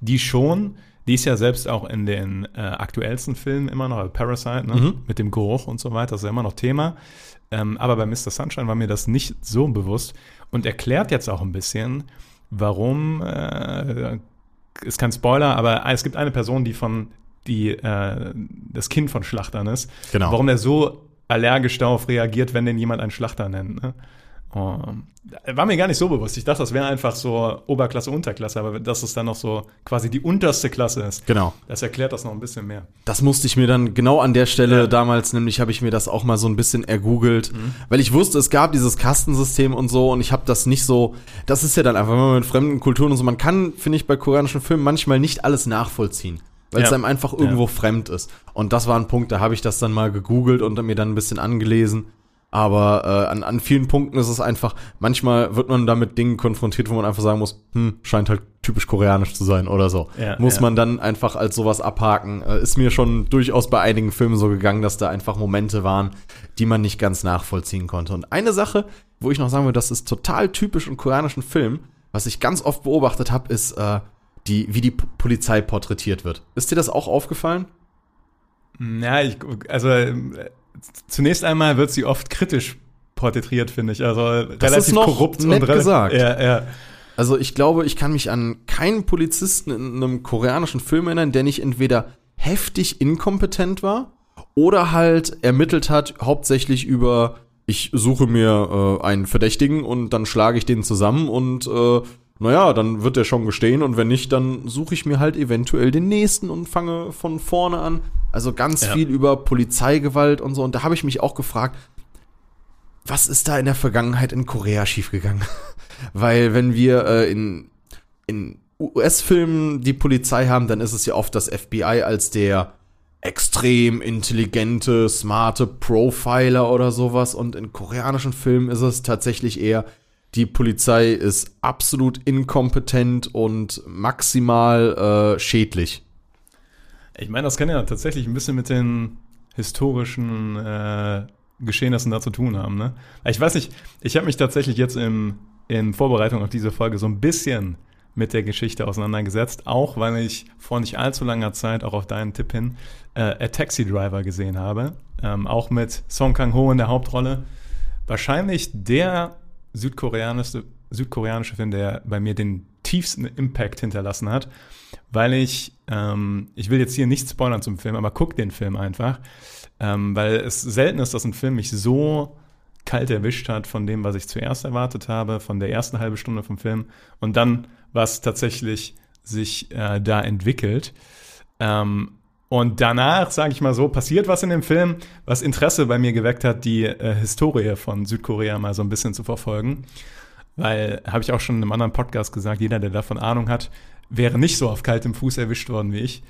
die schon, die ist ja selbst auch in den äh, aktuellsten Filmen immer noch, also Parasite, ne? Mhm. mit dem Geruch und so weiter, das ist ja immer noch Thema. Ähm, aber bei Mr. Sunshine war mir das nicht so bewusst und erklärt jetzt auch ein bisschen, warum, äh, ist kein Spoiler, aber es gibt eine Person, die von, die äh, das Kind von Schlachtern ist. Genau. Warum er so allergisch darauf reagiert, wenn den jemand einen Schlachter nennt. Ne? Um, war mir gar nicht so bewusst. Ich dachte, das wäre einfach so Oberklasse, Unterklasse, aber dass es dann noch so quasi die unterste Klasse ist. Genau. Das erklärt das noch ein bisschen mehr. Das musste ich mir dann genau an der Stelle Ja. damals, nämlich habe ich mir das auch mal so ein bisschen ergoogelt, weil ich wusste, es gab dieses Kastensystem und so und ich habe das nicht so, das ist ja dann einfach, wenn man mit fremden Kulturen und so, man kann, finde ich, bei koreanischen Filmen manchmal nicht alles nachvollziehen, weil es Ja. einem einfach irgendwo fremd ist. Und das war ein Punkt, da habe ich das dann mal gegoogelt und mir dann ein bisschen angelesen. Aber äh, an, an vielen Punkten ist es einfach, manchmal wird man da mit Dingen konfrontiert, wo man einfach sagen muss, hm, scheint halt typisch koreanisch zu sein oder so. Ja, muss ja. man dann einfach als sowas abhaken. Äh, ist mir schon durchaus bei einigen Filmen so gegangen, dass da einfach Momente waren, die man nicht ganz nachvollziehen konnte. Und eine Sache, wo ich noch sagen würde, das ist total typisch in koreanischen Filmen, was ich ganz oft beobachtet habe, ist, äh, die, wie die Polizei porträtiert wird. Ist dir das auch aufgefallen? Ja, ich, also ähm, zunächst einmal wird sie oft kritisch porträtiert, finde ich. Also relativ noch korrupt und rela- gesagt. Ja, ja. Also ich glaube, ich kann mich an keinen Polizisten in einem koreanischen Film erinnern, der nicht entweder heftig inkompetent war oder halt ermittelt hat, hauptsächlich über, ich suche mir äh, einen Verdächtigen und dann schlage ich den zusammen und äh, naja, dann wird der schon gestehen und wenn nicht, dann suche ich mir halt eventuell den nächsten und fange von vorne an. Also ganz Ja. viel über Polizeigewalt und so. Und da habe ich mich auch gefragt, was ist da in der Vergangenheit in Korea schiefgegangen? Weil wenn wir äh, in, in US-Filmen die Polizei haben, dann ist es ja oft das FBI als der extrem intelligente, smarte Profiler oder sowas. Und in koreanischen Filmen ist es tatsächlich eher, die Polizei ist absolut inkompetent und maximal äh, schädlich. Ich meine, das kann ja tatsächlich ein bisschen mit den historischen äh, Geschehnissen da zu tun haben. Ne? Ich weiß nicht, ich habe mich tatsächlich jetzt im, in Vorbereitung auf diese Folge so ein bisschen mit der Geschichte auseinandergesetzt, auch weil ich vor nicht allzu langer Zeit, auch auf deinen Tipp hin, äh, A Taxi Driver gesehen habe. Ähm, auch mit Song Kang-ho in der Hauptrolle. Wahrscheinlich der südkoreanische, südkoreanische Film, der bei mir den tiefsten Impact hinterlassen hat, weil ich, ähm, ich will jetzt hier nicht spoilern zum Film, aber guck den Film einfach, ähm, weil es selten ist, dass ein Film mich so kalt erwischt hat von dem, was ich zuerst erwartet habe, von der ersten halben Stunde vom Film und dann, was tatsächlich sich äh, da entwickelt. Ähm, und danach, sage ich mal so, passiert was in dem Film, was Interesse bei mir geweckt hat, die äh, Historie von Südkorea mal so ein bisschen zu verfolgen. Weil, habe ich auch schon in einem anderen Podcast gesagt, jeder, der davon Ahnung hat, wäre nicht so auf kaltem Fuß erwischt worden wie ich.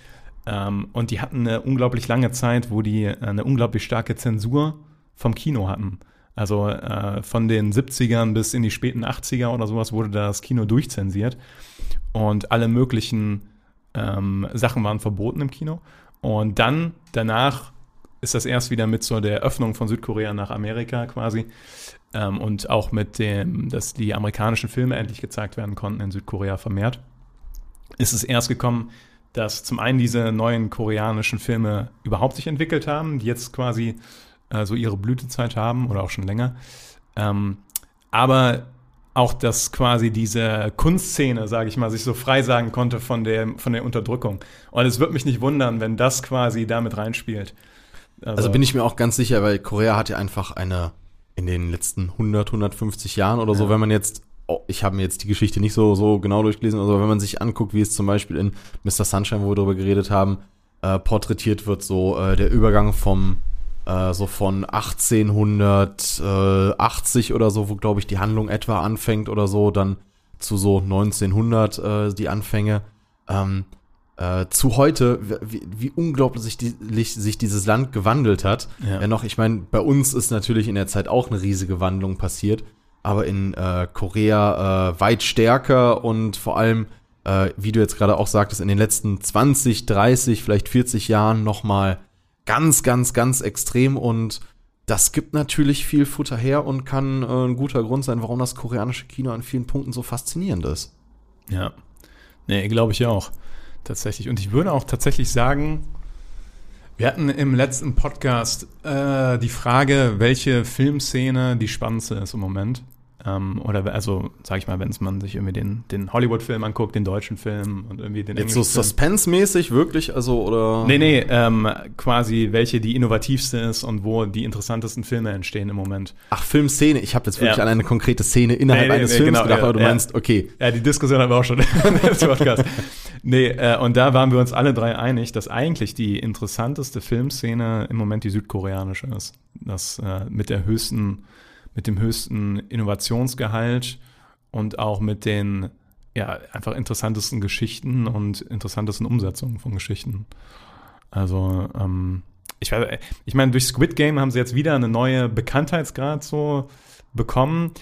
Ähm, und die hatten eine unglaublich lange Zeit, wo die äh, eine unglaublich starke Zensur vom Kino hatten. Also äh, von den 70ern bis in die späten 80er oder sowas wurde das Kino durchzensiert. Und alle möglichen ähm, Sachen waren verboten im Kino. Und dann, danach, ist das erst wieder mit so der Öffnung von Südkorea nach Amerika quasi ähm, und auch mit dem, dass die amerikanischen Filme endlich gezeigt werden konnten in Südkorea vermehrt, ist es erst gekommen, dass zum einen diese neuen koreanischen Filme überhaupt sich entwickelt haben, die jetzt quasi äh, so ihre Blütezeit haben oder auch schon länger. Ähm, aber auch, dass quasi diese Kunstszene, sage ich mal, sich so frei sagen konnte von der, von der Unterdrückung. Und es wird mich nicht wundern, wenn das quasi damit reinspielt. Also, also bin ich mir auch ganz sicher, weil Korea hat ja einfach eine in den letzten 100, 150 Jahren oder so, ja. wenn man jetzt oh, ich habe mir jetzt die Geschichte nicht so, so genau durchgelesen, aber wenn man sich anguckt, wie es zum Beispiel in Mr. Sunshine, wo wir darüber geredet haben, äh, porträtiert wird, so äh, der Übergang vom äh, so von 1880 oder so, wo glaube ich die Handlung etwa anfängt oder so, dann zu so 1900 äh, die Anfänge. Ähm, äh, zu heute, wie, wie unglaublich sich, die, sich, dieses Land gewandelt hat. Ja, ja noch, ich meine, bei uns ist natürlich in der Zeit auch eine riesige Wandlung passiert, aber in äh, Korea äh, weit stärker und vor allem, äh, wie du jetzt gerade auch sagtest, in den letzten 20, 30, vielleicht 40 Jahren nochmal ganz, ganz, ganz extrem und das gibt natürlich viel Futter her und kann äh, ein guter Grund sein, warum das koreanische Kino an vielen Punkten so faszinierend ist. Ja. Nee, glaube ich auch. Tatsächlich. Und ich würde auch tatsächlich sagen, wir hatten im letzten Podcast äh, die Frage, welche Filmszene die spannendste ist im Moment. Ähm, oder also, sag ich mal, wenn man sich irgendwie den, den Hollywood-Film anguckt, den deutschen Film und irgendwie den Jetzt so Suspense-mäßig wirklich, also oder? Nee, nee, ähm, quasi welche die innovativste ist und wo die interessantesten Filme entstehen im Moment. Ach, Filmszene, ich habe jetzt wirklich ja. an eine konkrete Szene innerhalb nee, nee, eines nee, Films genau, gedacht, ja, aber du ja. meinst, okay. Ja, die Diskussion haben wir auch schon im Podcast. Nee, äh, und da waren wir uns alle drei einig, dass eigentlich die interessanteste Filmszene im Moment die südkoreanische ist. Das äh, mit der höchsten mit dem höchsten Innovationsgehalt und auch mit den ja, einfach interessantesten Geschichten und interessantesten Umsetzungen von Geschichten. Also, ähm, ich, ich meine, durch Squid Game haben sie jetzt wieder eine neue Bekanntheitsgrad so bekommen.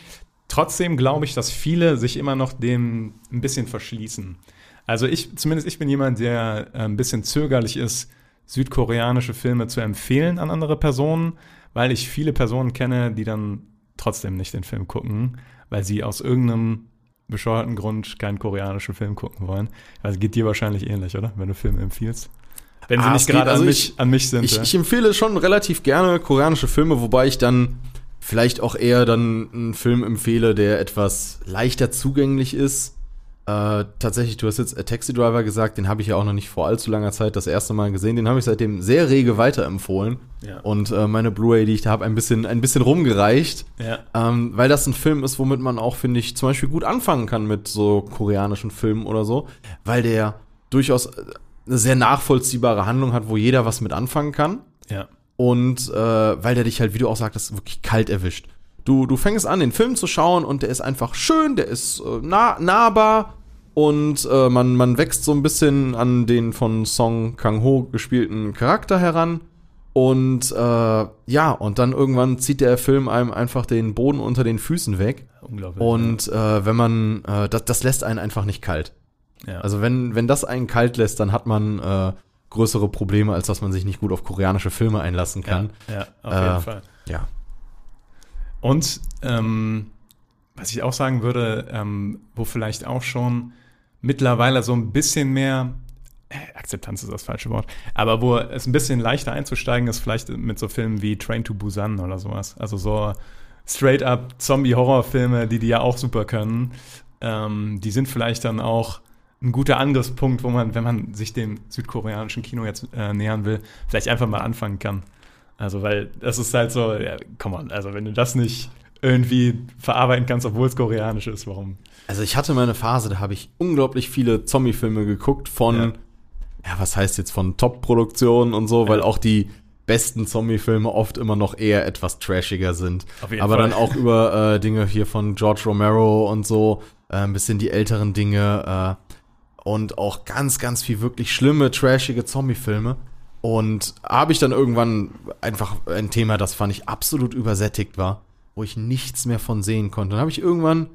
Trotzdem glaube ich, dass viele sich immer noch dem ein bisschen verschließen. Also ich, zumindest ich bin jemand, der äh, ein bisschen zögerlich ist, südkoreanische Filme zu empfehlen an andere Personen, weil ich viele Personen kenne, die dann trotzdem nicht den Film gucken, weil sie aus irgendeinem bescheuerten Grund keinen koreanischen Film gucken wollen. Also geht dir wahrscheinlich ähnlich, oder? Wenn du Filme empfiehlst. Wenn sie ah, nicht gerade also an, mich, an mich sind. Ich, ja. ich empfehle schon relativ gerne koreanische Filme, wobei ich dann vielleicht auch eher dann einen Film empfehle, der etwas leichter zugänglich ist äh, tatsächlich, du hast jetzt A Taxi Driver gesagt, den habe ich ja auch noch nicht vor allzu langer Zeit das erste Mal gesehen. Den habe ich seitdem sehr rege weiterempfohlen. Ja. Und äh, meine Blu-ray, die ich da habe, ein bisschen, ein bisschen rumgereicht. Ja. Ähm, weil das ein Film ist, womit man auch, finde ich, zum Beispiel gut anfangen kann mit so koreanischen Filmen oder so. Weil der durchaus äh, eine sehr nachvollziehbare Handlung hat, wo jeder was mit anfangen kann. Ja. Und äh, weil der dich halt, wie du auch sagtest, wirklich kalt erwischt. Du, du fängst an, den Film zu schauen und der ist einfach schön, der ist äh, nah, nahbar und äh, man, man wächst so ein bisschen an den von Song Kang-ho gespielten Charakter heran. Und äh, ja, und dann irgendwann zieht der Film einem einfach den Boden unter den Füßen weg. Unglaublich. Und äh, wenn man, äh, das, das lässt einen einfach nicht kalt. Ja. Also wenn, wenn das einen kalt lässt, dann hat man äh, größere Probleme, als dass man sich nicht gut auf koreanische Filme einlassen kann. Ja, ja auf jeden äh, Fall. Ja. Und ähm, was ich auch sagen würde, ähm, wo vielleicht auch schon mittlerweile so ein bisschen mehr äh, Akzeptanz ist das falsche Wort, aber wo es ein bisschen leichter einzusteigen ist, vielleicht mit so Filmen wie Train to Busan oder sowas. Also so straight up Zombie-Horrorfilme, die die ja auch super können. Ähm, die sind vielleicht dann auch ein guter Angriffspunkt, wo man, wenn man sich dem südkoreanischen Kino jetzt äh, nähern will, vielleicht einfach mal anfangen kann. Also, weil das ist halt so, ja, come on, also wenn du das nicht irgendwie verarbeiten kannst, obwohl es koreanisch ist, warum? Also ich hatte mal eine Phase, da habe ich unglaublich viele Zombie-Filme geguckt von, Ja. ja. was heißt jetzt von Top-Produktionen und so, weil auch die besten Zombie-Filme oft immer noch eher etwas trashiger sind. Auf jeden Aber Fall. dann auch über äh, Dinge hier von George Romero und so, äh, ein bisschen die älteren Dinge äh, und auch ganz, ganz viel wirklich schlimme, trashige Zombie-Filme. Und habe ich dann irgendwann einfach ein Thema, das fand ich absolut übersättigt war, wo ich nichts mehr von sehen konnte. Dann habe ich irgendwann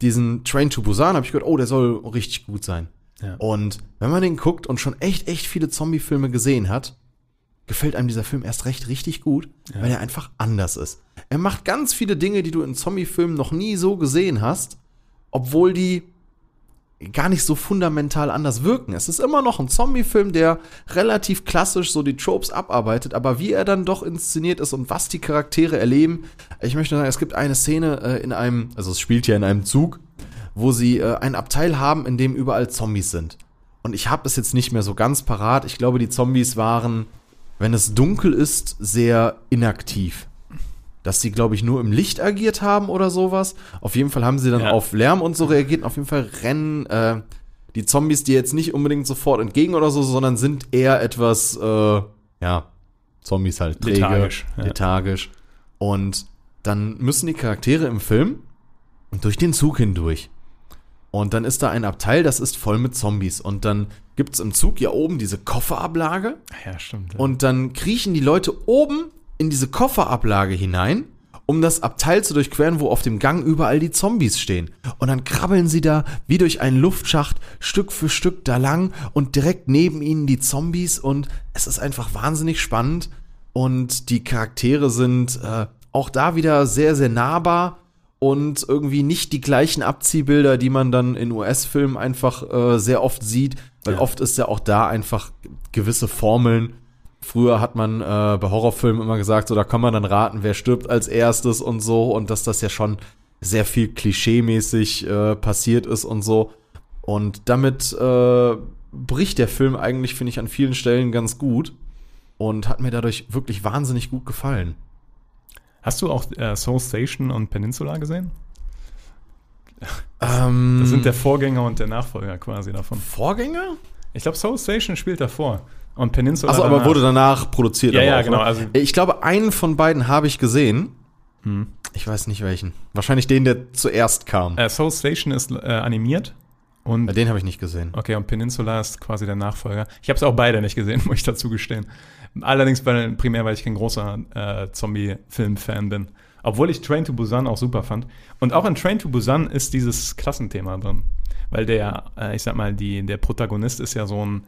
diesen Train to Busan, habe ich gehört, oh, der soll richtig gut sein. Ja. Und wenn man den guckt und schon echt, echt viele Zombie-Filme gesehen hat, gefällt einem dieser Film erst recht richtig gut, weil er einfach anders ist. Er macht ganz viele Dinge, die du in Zombie-Filmen noch nie so gesehen hast, obwohl die gar nicht so fundamental anders wirken. Es ist immer noch ein Zombie-Film, der relativ klassisch so die Tropes abarbeitet, aber wie er dann doch inszeniert ist und was die Charaktere erleben. Ich möchte sagen, es gibt eine Szene äh, in einem, also es spielt ja in einem Zug, wo sie äh, ein Abteil haben, in dem überall Zombies sind. Und ich habe es jetzt nicht mehr so ganz parat. Ich glaube, die Zombies waren, wenn es dunkel ist, sehr inaktiv. Dass sie, glaube ich, nur im Licht agiert haben oder sowas. Auf jeden Fall haben sie dann Ja. auf Lärm und so reagiert. Und auf jeden Fall rennen äh, die Zombies dir jetzt nicht unbedingt sofort entgegen oder so, sondern sind eher etwas, äh, ja, Zombies halt träge, Lethargisch, ja. lethargisch. Und dann müssen die Charaktere im Film durch den Zug hindurch. Und dann ist da ein Abteil, das ist voll mit Zombies. Und dann gibt es im Zug ja oben diese Kofferablage. Ja, stimmt. ja. Und dann kriechen die Leute oben in diese Kofferablage hinein, um das Abteil zu durchqueren, wo auf dem Gang überall die Zombies stehen. Und dann krabbeln sie da wie durch einen Luftschacht Stück für Stück da lang und direkt neben ihnen die Zombies. Und es ist einfach wahnsinnig spannend. Und die Charaktere sind äh, auch da wieder sehr, sehr nahbar und irgendwie nicht die gleichen Abziehbilder, die man dann in US-Filmen einfach äh, sehr oft sieht, weil Ja. oft ist ja auch da einfach gewisse Formeln. Früher hat man äh, bei Horrorfilmen immer gesagt, so da kann man dann raten, wer stirbt als erstes und so und dass das ja schon sehr viel klischeemäßig äh, passiert ist und so. Und damit äh, bricht der Film eigentlich, finde ich, an vielen Stellen ganz gut und hat mir dadurch wirklich wahnsinnig gut gefallen. Hast du auch äh, Soul Station und Peninsula gesehen? Ähm, Das sind der Vorgänger und der Nachfolger quasi davon. Vorgänger? Ich glaube, Soul Station spielt davor. Und Peninsula. Achso, aber wurde danach produziert. Ja, ja, auch, genau, Ne? also- ich glaube, einen von beiden habe ich gesehen. Hm. Ich weiß nicht welchen. Wahrscheinlich den, der zuerst kam. Äh, Soul Station ist äh, animiert. Und Ja, den habe ich nicht gesehen. Okay, und Peninsula ist quasi der Nachfolger. Ich habe es auch beide nicht gesehen, muss ich dazu gestehen. Allerdings weil, primär, weil ich kein großer äh, Zombie-Film-Fan bin. Obwohl ich Train to Busan auch super fand. Und auch in Train to Busan ist dieses Klassenthema drin. Weil der, äh, ich sag mal, die, der Protagonist ist ja so ein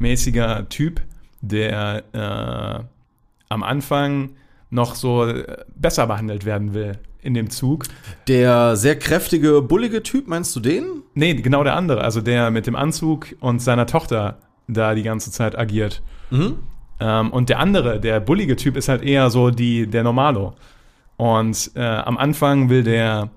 CEO-mäßiger Typ, der äh, am Anfang noch so äh, besser behandelt werden will in dem Zug. Der sehr kräftige, bullige Typ, meinst du den? Nee, genau der andere. Also der mit dem Anzug und seiner Tochter da die ganze Zeit agiert. Ähm, und der andere, der bullige Typ, ist halt eher so die, der Normalo. Und äh, am Anfang will der,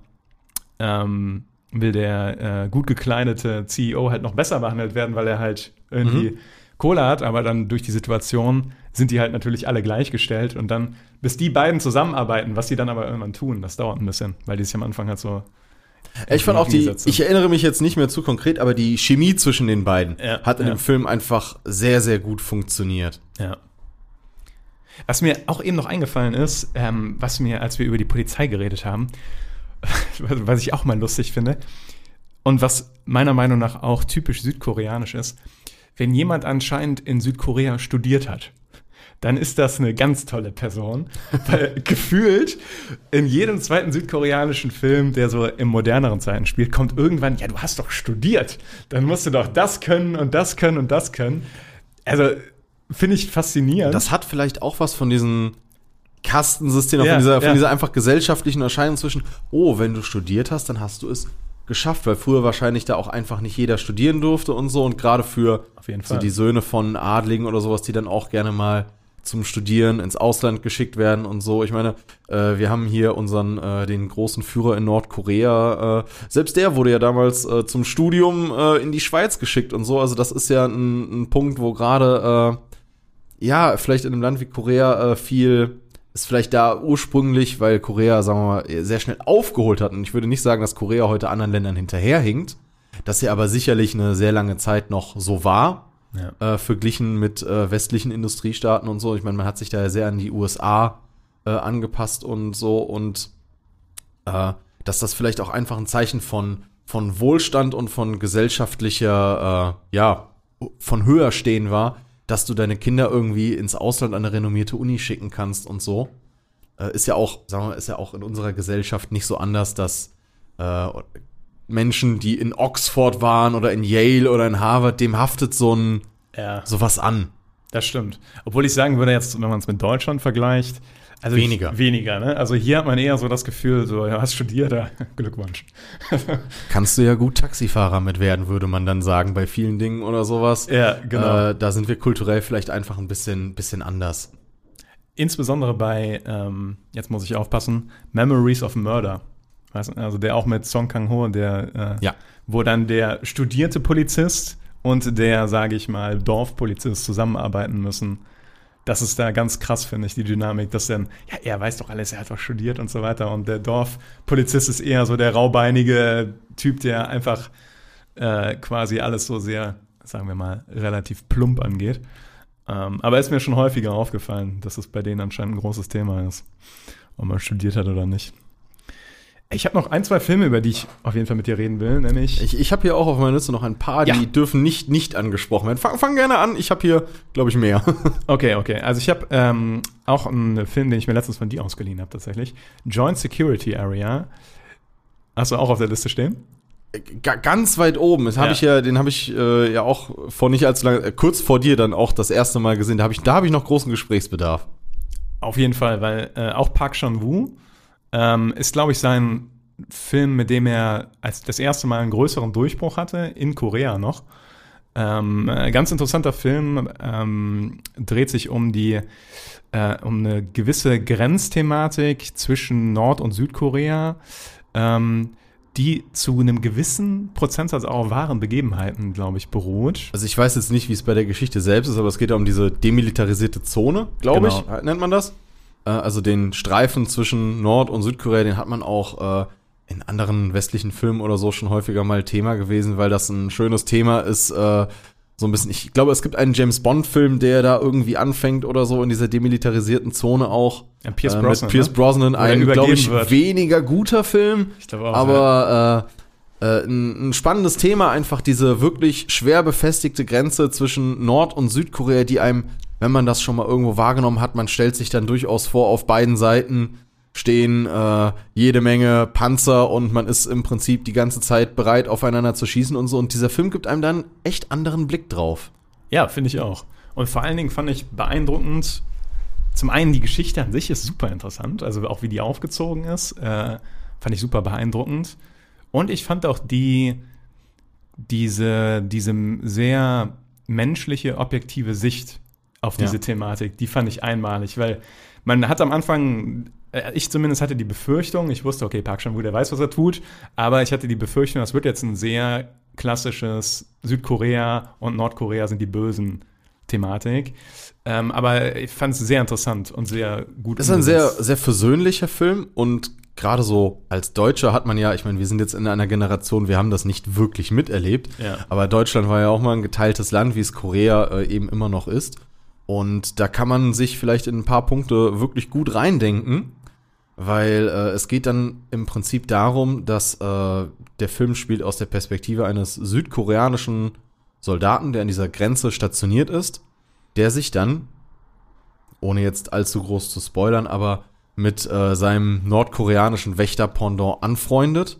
ähm, will der äh, gut gekleidete CEO halt noch besser behandelt werden, weil er halt irgendwie Kohle hat, aber dann durch die Situation sind die halt natürlich alle gleichgestellt und dann, bis die beiden zusammenarbeiten, was sie dann aber irgendwann tun, das dauert ein bisschen, weil die sich am Anfang halt so Ich fand auch die, ich erinnere mich jetzt nicht mehr zu konkret, aber die Chemie zwischen den beiden Ja, hat in ja. dem Film einfach sehr, sehr gut funktioniert. Ja. Was mir auch eben noch eingefallen ist, ähm, was mir, als wir über die Polizei geredet haben, was ich auch mal lustig finde und was meiner Meinung nach auch typisch südkoreanisch ist, wenn jemand anscheinend in Südkorea studiert hat, dann ist das eine ganz tolle Person, weil gefühlt in jedem zweiten südkoreanischen Film, der so in moderneren Zeiten spielt, kommt irgendwann, ja, du hast doch studiert, dann musst du doch das können und das können und das können. Also finde ich faszinierend. Das hat vielleicht auch was von diesen Kastensystem, Ja, von, dieser, von ja. dieser einfach gesellschaftlichen Erscheinung zwischen, oh, wenn du studiert hast, dann hast du es geschafft, weil früher wahrscheinlich da auch einfach nicht jeder studieren durfte und so und gerade für so die Söhne von Adligen oder sowas, die dann auch gerne mal zum Studieren ins Ausland geschickt werden und so. Ich meine, äh, wir haben hier unseren, äh, den großen Führer in Nordkorea. Äh, selbst der wurde ja damals äh, zum Studium äh, in die Schweiz geschickt und so. Also das ist ja ein, ein Punkt, wo gerade, äh, ja, vielleicht in einem Land wie Korea viel ist vielleicht da ursprünglich, weil Korea, sagen wir mal, sehr schnell aufgeholt hat. Und ich würde nicht sagen, dass Korea heute anderen Ländern hinterherhinkt. Dass sie aber sicherlich eine sehr lange Zeit noch so war, Ja. äh, verglichen mit äh, westlichen Industriestaaten und so. Ich meine, man hat sich da ja sehr an die USA äh, angepasst und so. Und äh, dass das vielleicht auch einfach ein Zeichen von, von Wohlstand und von gesellschaftlicher, äh, ja, von höher stehen war, dass du deine Kinder irgendwie ins Ausland an eine renommierte Uni schicken kannst und so. Äh, ist ja auch, sagen wir mal, ist ja auch in unserer Gesellschaft nicht so anders, dass äh, Menschen, die in Oxford waren oder in Yale oder in Harvard, dem haftet so ein Ja, sowas an. das stimmt. Obwohl ich sagen würde, jetzt, wenn man es mit Deutschland vergleicht, also Weniger. Ich, weniger, ne? Also hier hat man eher so das Gefühl, so, ja, hast studiert, ja, Glückwunsch. Kannst du ja gut Taxifahrer mit werden, würde man dann sagen, bei vielen Dingen oder sowas. Ja, genau. Äh, da sind wir kulturell vielleicht einfach ein bisschen, bisschen anders. Insbesondere bei, ähm, jetzt muss ich aufpassen, Memories of Murder. Also der auch mit Song Kang-ho, der, äh, Ja. wo dann der studierte Polizist und der, sage ich mal, Dorfpolizist zusammenarbeiten müssen. Das ist da ganz krass, finde ich, die Dynamik, dass dann, ja, er weiß doch alles, er hat doch studiert und so weiter. Und der Dorfpolizist ist eher so der raubeinige Typ, der einfach äh, quasi alles so sehr, sagen wir mal, relativ plump angeht. Ähm, aber ist mir schon häufiger aufgefallen, dass es bei denen anscheinend ein großes Thema ist, ob man studiert hat oder nicht. Ich habe noch ein, zwei Filme, über die ich auf jeden Fall mit dir reden will, nämlich. Ich, ich habe hier auch auf meiner Liste noch ein paar, die Ja. dürfen nicht, nicht angesprochen werden. Fang, fang gerne an, ich habe hier, glaube ich, mehr. Okay, okay. Also ich habe ähm, auch einen Film, den ich mir letztens von dir ausgeliehen habe, tatsächlich. Joint Security Area. Hast du auch auf der Liste stehen? Ga- ganz weit oben. Das hab Ja. ich ja, den habe ich äh, ja auch vor nicht allzu lange, äh, kurz vor dir dann auch das erste Mal gesehen. Da habe ich, da habe ich noch großen Gesprächsbedarf. Auf jeden Fall, weil äh, auch Park Chan-woo ähm, ist, glaube ich, sein Film, mit dem er als das erste Mal einen größeren Durchbruch hatte, in Korea noch. Ähm, äh, ganz interessanter Film, ähm, dreht sich um die äh, um eine gewisse Grenzthematik zwischen Nord- und Südkorea, ähm, die zu einem gewissen Prozentsatz auch auf wahren Begebenheiten, glaube ich, beruht. Also ich weiß jetzt nicht, wie es bei der Geschichte selbst ist, aber es geht ja um diese demilitarisierte Zone, glaube Genau. ich, nennt man das. Äh, also den Streifen zwischen Nord- und Südkorea, den hat man auch äh, in anderen westlichen Filmen oder so schon häufiger mal Thema gewesen, weil das ein schönes Thema ist. Äh, so ein bisschen, ich glaube, es gibt einen James Bond-Film, der da irgendwie anfängt oder so in dieser demilitarisierten Zone auch. Ja, Pierce äh, Brosnan, Mit Pierce ne? Brosnan, er ein, glaube ich, wird. weniger guter Film. Ich glaube auch, Aber äh, äh, ein, ein spannendes Thema, einfach diese wirklich schwer befestigte Grenze zwischen Nord- und Südkorea, die einem, wenn man das schon mal irgendwo wahrgenommen hat, man stellt sich dann durchaus vor, auf beiden Seiten stehen äh, jede Menge Panzer und man ist im Prinzip die ganze Zeit bereit, aufeinander zu schießen und so. Und dieser Film gibt einem dann echt anderen Blick drauf. Ja, finde ich auch. Und vor allen Dingen fand ich beeindruckend, zum einen die Geschichte an sich ist super interessant, also auch wie die aufgezogen ist, äh, fand ich super beeindruckend. Und ich fand auch die, diese, diese sehr menschliche, objektive Sicht auf diese Ja. Thematik, die fand ich einmalig, weil man hat am Anfang, äh, ich zumindest hatte die Befürchtung, ich wusste, okay, Park Chan-wook, der weiß, was er tut, aber ich hatte die Befürchtung, das wird jetzt ein sehr klassisches Südkorea und Nordkorea sind die Bösen Thematik. Ähm, aber ich fand es sehr interessant und sehr gut. Das ist ein sehr, sehr versöhnlicher Film und gerade so als Deutscher hat man ja, ich meine, wir sind jetzt in einer Generation, wir haben das nicht wirklich miterlebt, Ja. aber Deutschland war ja auch mal ein geteiltes Land, wie es Korea äh, eben immer noch ist. Und da kann man sich vielleicht in ein paar Punkte wirklich gut reindenken, weil äh, es geht dann im Prinzip darum, dass äh, der Film spielt aus der Perspektive eines südkoreanischen Soldaten, der an dieser Grenze stationiert ist, der sich dann ohne jetzt allzu groß zu spoilern, aber mit äh, seinem nordkoreanischen Wächter-Pendant anfreundet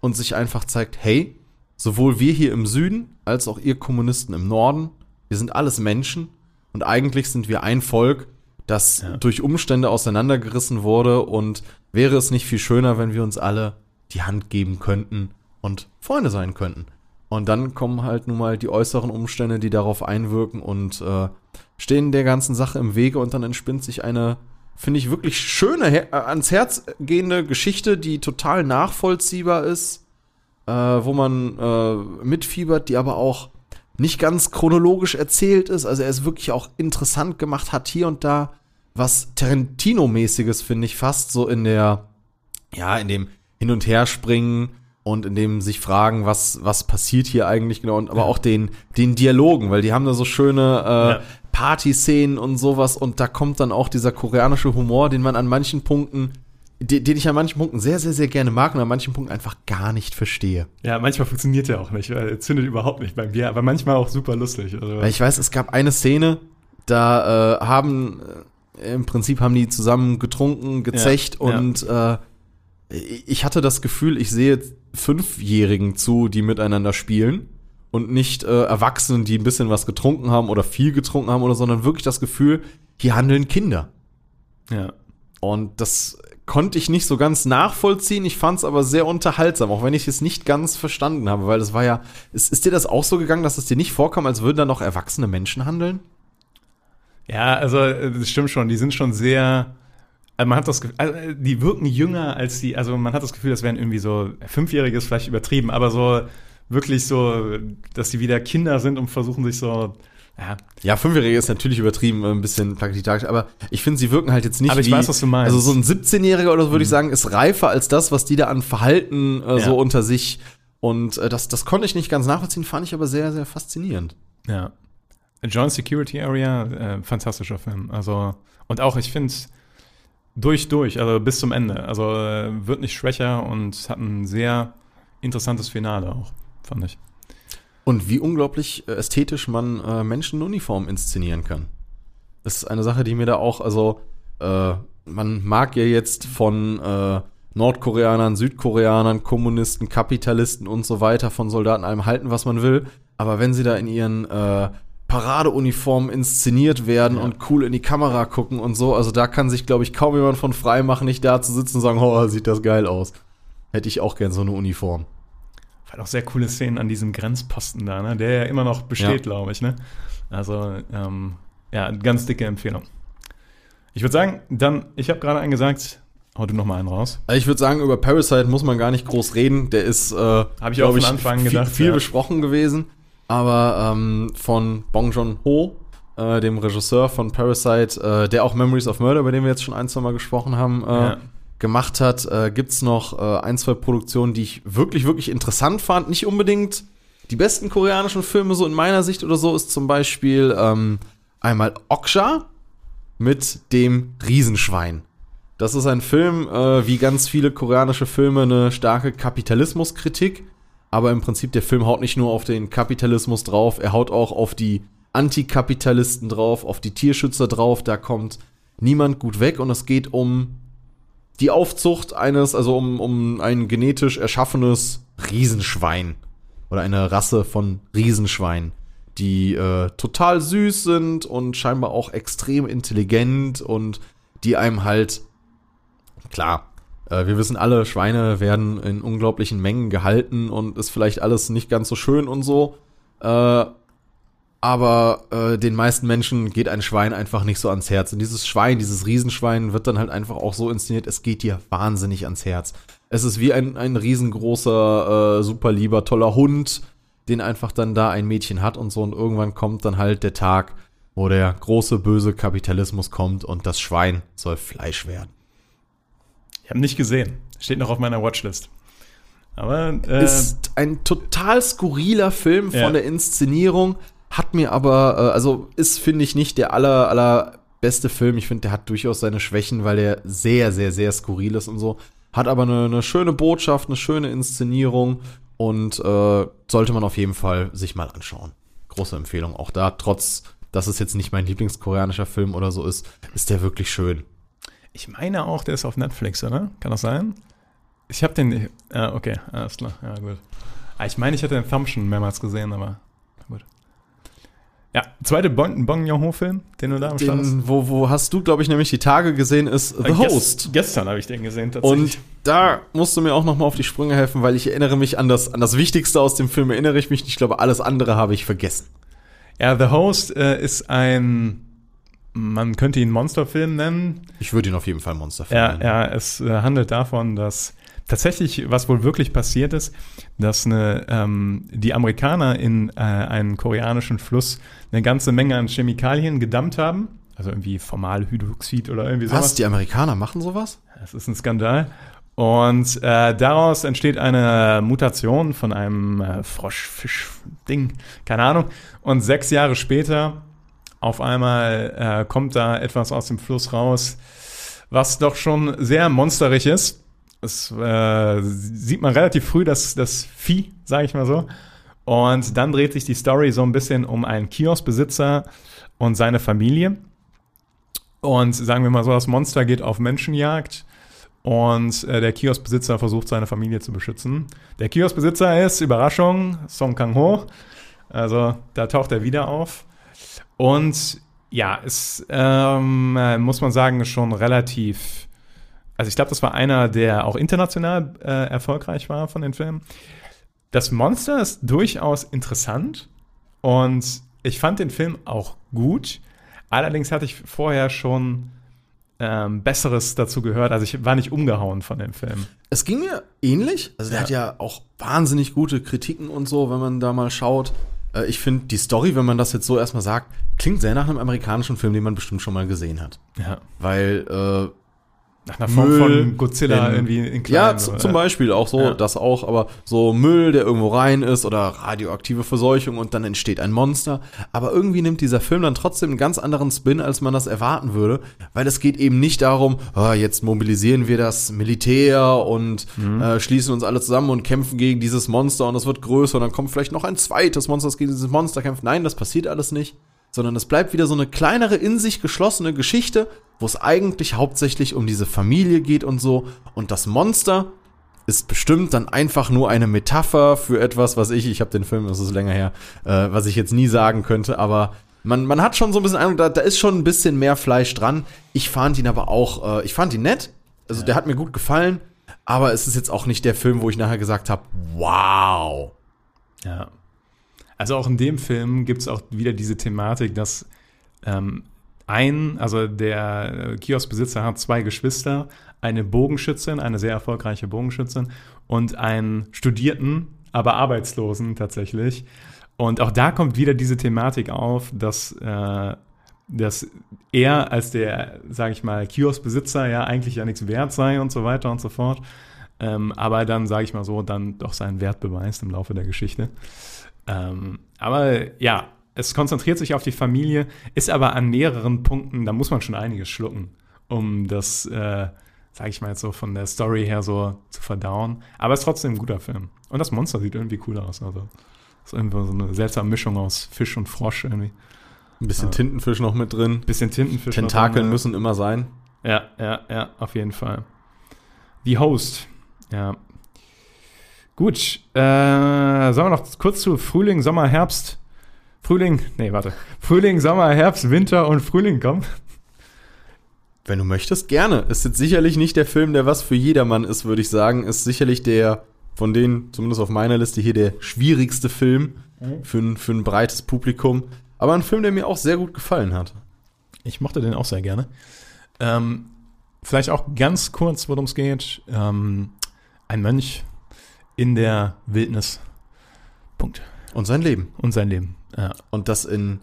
und sich einfach zeigt, hey, sowohl wir hier im Süden als auch ihr Kommunisten im Norden, wir sind alles Menschen und eigentlich sind wir ein Volk, das Ja. durch Umstände auseinandergerissen wurde und wäre es nicht viel schöner, wenn wir uns alle die Hand geben könnten und Freunde sein könnten. Und dann kommen halt nun mal die äußeren Umstände, die darauf einwirken und äh, stehen der ganzen Sache im Wege und dann entspinnt sich eine, finde ich, wirklich schöne, äh, ans Herz gehende Geschichte, die total nachvollziehbar ist, äh, wo man äh, mitfiebert, die aber auch nicht ganz chronologisch erzählt ist. Also er ist wirklich auch interessant gemacht, hat hier und da was Tarantino-mäßiges, finde ich, fast so in der, ja, in dem Hin- und Herspringen und in dem sich fragen, was, was passiert hier eigentlich genau, und aber Ja. auch den, den Dialogen, weil die haben da so schöne äh, Ja. Partyszenen und sowas und da kommt dann auch dieser koreanische Humor, den man an manchen Punkten, den, den ich an manchen Punkten sehr, sehr, sehr gerne mag und an manchen Punkten einfach gar nicht verstehe. Ja, manchmal funktioniert der auch nicht, weil er zündet überhaupt nicht bei mir, aber manchmal auch super lustig. Also, ich weiß, es gab eine Szene, da äh, haben äh, im Prinzip haben die zusammen getrunken, gezecht Ja, ja. und äh, ich hatte das Gefühl, ich sehe Fünfjährigen zu, die miteinander spielen und nicht äh, Erwachsenen, die ein bisschen was getrunken haben oder viel getrunken haben oder, sondern wirklich das Gefühl, hier handeln Kinder. ja. Und das konnte ich nicht so ganz nachvollziehen. Ich fand es aber sehr unterhaltsam, auch wenn ich es nicht ganz verstanden habe, weil es war ja, ist, ist dir das auch so gegangen, dass es dir nicht vorkam, als würden da noch erwachsene Menschen handeln? Ja, also äh, das stimmt schon. Die sind schon sehr. Also man hat das Gefühl, also äh, die wirken jünger als die. Also man hat das Gefühl, das wären irgendwie so fünfjähriges vielleicht übertrieben, aber so wirklich so, dass sie wieder Kinder sind und versuchen sich so. Ja, Ja, Fünfjährige ist natürlich übertrieben, ein bisschen plakativ, aber ich finde, sie wirken halt jetzt nicht Aber ich wie, weiß, was du meinst. Mhm. Also so ein 17-Jähriger oder so würde ich sagen, ist reifer als das, was die da an Verhalten äh, Ja. so unter sich und äh, das, das konnte ich nicht ganz nachvollziehen, fand ich aber sehr, sehr faszinierend. ja. Joint Security Area, äh, fantastischer Film. Also und auch ich finde durch durch, also bis zum Ende. Also äh, wird nicht schwächer und hat ein sehr interessantes Finale auch, fand ich. Und wie unglaublich äh, ästhetisch man äh, Menschen in Uniform inszenieren kann. Das ist eine Sache, die mir da auch, also äh, man mag ja jetzt von äh, Nordkoreanern, Südkoreanern, Kommunisten, Kapitalisten und so weiter von Soldaten allem halten, was man will. Aber wenn sie da in ihren äh, Paradeuniformen inszeniert werden Ja. und cool in die Kamera gucken und so, also da kann sich, glaube ich, kaum jemand von frei machen, nicht da zu sitzen und sagen, oh, sieht das geil aus. Hätte ich auch gern so eine Uniform. Weil auch sehr coole Szenen an diesem Grenzposten da, ne? der ja immer noch besteht, Ja. glaube ich. Ne? Also, ähm, ja, ganz dicke Empfehlung. Ich würde sagen, dann, ich habe gerade einen gesagt, hau du noch mal einen raus. Also ich würde sagen, über Parasite muss man gar nicht groß reden. Der ist, äh, Hab ich auch von Anfang viel, gedacht, viel ja. besprochen gewesen. Aber ähm, von Bong Joon-ho, äh, dem Regisseur von Parasite, äh, der auch Memories of Murder, über den wir jetzt schon ein, zwei Mal gesprochen haben, äh, Ja. Gemacht hat, äh, gibt's noch äh, ein, zwei Produktionen, die ich wirklich, wirklich interessant fand. Nicht unbedingt die besten koreanischen Filme, so in meiner Sicht oder so, ist zum Beispiel ähm, einmal Oksha mit dem Riesenschwein. Das ist ein Film, äh, wie ganz viele koreanische Filme, eine starke Kapitalismuskritik. Aber im Prinzip, der Film haut nicht nur auf den Kapitalismus drauf, er haut auch auf die Antikapitalisten drauf, auf die Tierschützer drauf. Da kommt niemand gut weg und es geht um die Aufzucht eines, also um, um ein genetisch erschaffenes Riesenschwein. Oder eine Rasse von Riesenschwein, die äh, total süß sind und scheinbar auch extrem intelligent und die einem halt, klar, äh, wir wissen alle, Schweine werden in unglaublichen Mengen gehalten und ist vielleicht alles nicht ganz so schön und so. Äh, aber äh, den meisten Menschen geht ein Schwein einfach nicht so ans Herz. Und dieses Schwein, dieses Riesenschwein wird dann halt einfach auch so inszeniert, es geht dir wahnsinnig ans Herz. Es ist wie ein, ein riesengroßer, äh, super lieber, toller Hund, den einfach dann da ein Mädchen hat und so. Und irgendwann kommt dann halt der Tag, wo der große, böse Kapitalismus kommt und das Schwein soll Fleisch werden. Ich habe nicht gesehen. Steht noch auf meiner Watchlist. Aber äh, ist ein total skurriler Film von Ja. der Inszenierung, hat mir aber, äh, also ist, finde ich, nicht der aller, aller beste Film. Ich finde, der hat durchaus seine Schwächen, weil der sehr, sehr, sehr skurril ist und so. Hat aber eine, eine schöne Botschaft, eine schöne Inszenierung und äh, sollte man auf jeden Fall sich mal anschauen. Große Empfehlung. Auch da, trotz, dass es jetzt nicht mein Lieblingskoreanischer Film oder so ist, ist der wirklich schön. ich meine auch, der ist auf Netflix, oder? Kann das sein? Ich habe den. Ah, okay, alles klar. Ja, gut. Ah, ich meine, ich hätte den Thumb schon mehrmals gesehen, aber. Ja, zweite Bong, bong Joon-ho-Film, den du da am Start hast. Wo, wo hast du, glaube ich, nämlich die Tage gesehen, ist The Äh, Host. Gestern habe ich den gesehen, tatsächlich. Und da musst du mir auch noch mal auf die Sprünge helfen, weil ich erinnere mich an das, an das Wichtigste aus dem Film, erinnere ich mich. Ich glaube, alles andere habe ich vergessen. ja, The Host äh, ist ein. Man könnte ihn Monsterfilm nennen. Ich würde ihn auf jeden Fall Monsterfilm Ja, nennen. ja, es äh, handelt davon, dass tatsächlich, was wohl wirklich passiert ist, dass eine, ähm, die Amerikaner in äh, einen koreanischen Fluss eine ganze Menge an Chemikalien gedammt haben. Also irgendwie Formalhydroxid oder irgendwie sowas. Was? Die Amerikaner machen sowas? Das ist ein Skandal. Und äh, daraus entsteht eine Mutation von einem äh, Froschfisch-Ding, keine Ahnung. Und sechs Jahre später auf einmal äh, kommt da etwas aus dem Fluss raus, was doch schon sehr monsterig ist. Das äh, sieht man relativ früh, das, das Vieh, sage ich mal so. Und dann dreht sich die Story so ein bisschen um einen Kioskbesitzer und seine Familie. Und sagen wir mal so, das Monster geht auf Menschenjagd und äh, der Kioskbesitzer versucht seine Familie zu beschützen. Der Kioskbesitzer ist, Überraschung, Song Kang-ho. Also da taucht er wieder auf. Und ja, es ähm, äh, muss man sagen, ist schon relativ. Also ich glaube, das war einer, der auch international äh, erfolgreich war von den Filmen. Das Monster ist durchaus interessant und ich fand den Film auch gut. Allerdings hatte ich vorher schon ähm, Besseres dazu gehört. Also ich war nicht umgehauen von dem Film. Es ging mir ähnlich. Also der Ja. hat ja auch wahnsinnig gute Kritiken und so, wenn man da mal schaut. Äh, Ich finde die Story, wenn man das jetzt so erstmal sagt, klingt sehr nach einem amerikanischen Film, den man bestimmt schon mal gesehen hat. Ja. Weil äh, Nach einer Form Müll von Godzilla in- irgendwie in klein. Ja, so, z- zum. Beispiel auch so, Ja. das auch, aber so Müll, der irgendwo rein ist oder radioaktive Verseuchung und dann entsteht ein Monster. Aber irgendwie nimmt dieser Film dann trotzdem einen ganz anderen Spin, als man das erwarten würde, weil es geht eben nicht darum, ah, jetzt mobilisieren wir das Militär und Mhm. äh, schließen uns alle zusammen und kämpfen gegen dieses Monster und es wird größer und dann kommt vielleicht noch ein zweites Monster, das gegen dieses Monster kämpft. Nein, das passiert alles nicht sondern es bleibt wieder so eine kleinere, in sich geschlossene Geschichte, wo es eigentlich hauptsächlich um diese Familie geht und so. Und das Monster ist bestimmt dann einfach nur eine Metapher für etwas, was ich, ich habe den Film, das ist länger her, äh, was ich jetzt nie sagen könnte, aber man, man hat schon so ein bisschen Eindruck, da, da ist schon ein bisschen mehr Fleisch dran. Ich fand ihn aber auch, äh, ich fand ihn nett, also der hat mir gut gefallen, aber es ist jetzt auch nicht der Film, wo ich nachher gesagt habe, wow. Ja. Also auch in dem Film gibt es auch wieder diese Thematik, dass ähm, ein, also der äh, Kioskbesitzer hat zwei Geschwister, eine Bogenschützin, eine sehr erfolgreiche Bogenschützin und einen Studierten, aber Arbeitslosen tatsächlich. Und auch da kommt wieder diese Thematik auf, dass, äh, dass er als der, sage ich mal, Kioskbesitzer ja eigentlich ja nichts wert sei und so weiter und so fort. Ähm, aber dann, sage ich mal so, dann doch seinen Wert beweist im Laufe der Geschichte. Ähm, aber ja, es konzentriert sich auf die Familie, ist aber an mehreren Punkten, da muss man schon einiges schlucken, um das, äh, sage ich mal jetzt so von der Story her so zu verdauen. Aber es ist trotzdem ein guter Film. Und das Monster sieht irgendwie cool aus. Also ist irgendwie so eine seltsame Mischung aus Fisch und Frosch irgendwie. Ein bisschen Tintenfisch noch mit drin. Bisschen Tintenfisch. noch Tentakeln drin, müssen immer sein. Ja, ja, ja, auf jeden Fall. The Host. Ja. Gut. Äh, sollen wir noch kurz zu Frühling, Sommer, Herbst, Frühling, nee, warte. Frühling, Sommer, Herbst, Winter und Frühling kommen? Wenn du möchtest, gerne. Ist jetzt sicherlich nicht der Film, der was für jedermann ist, würde ich sagen. Ist sicherlich der, von denen, zumindest auf meiner Liste hier, der schwierigste Film für, ein, für ein breites Publikum. Aber ein Film, der mir auch sehr gut gefallen hat. Ich mochte den auch sehr gerne. Ähm, vielleicht auch ganz kurz, worum es geht. Ähm, ein Mönch in der Wildnis. Punkt. Und sein Leben. Und sein Leben. Ja. Und das in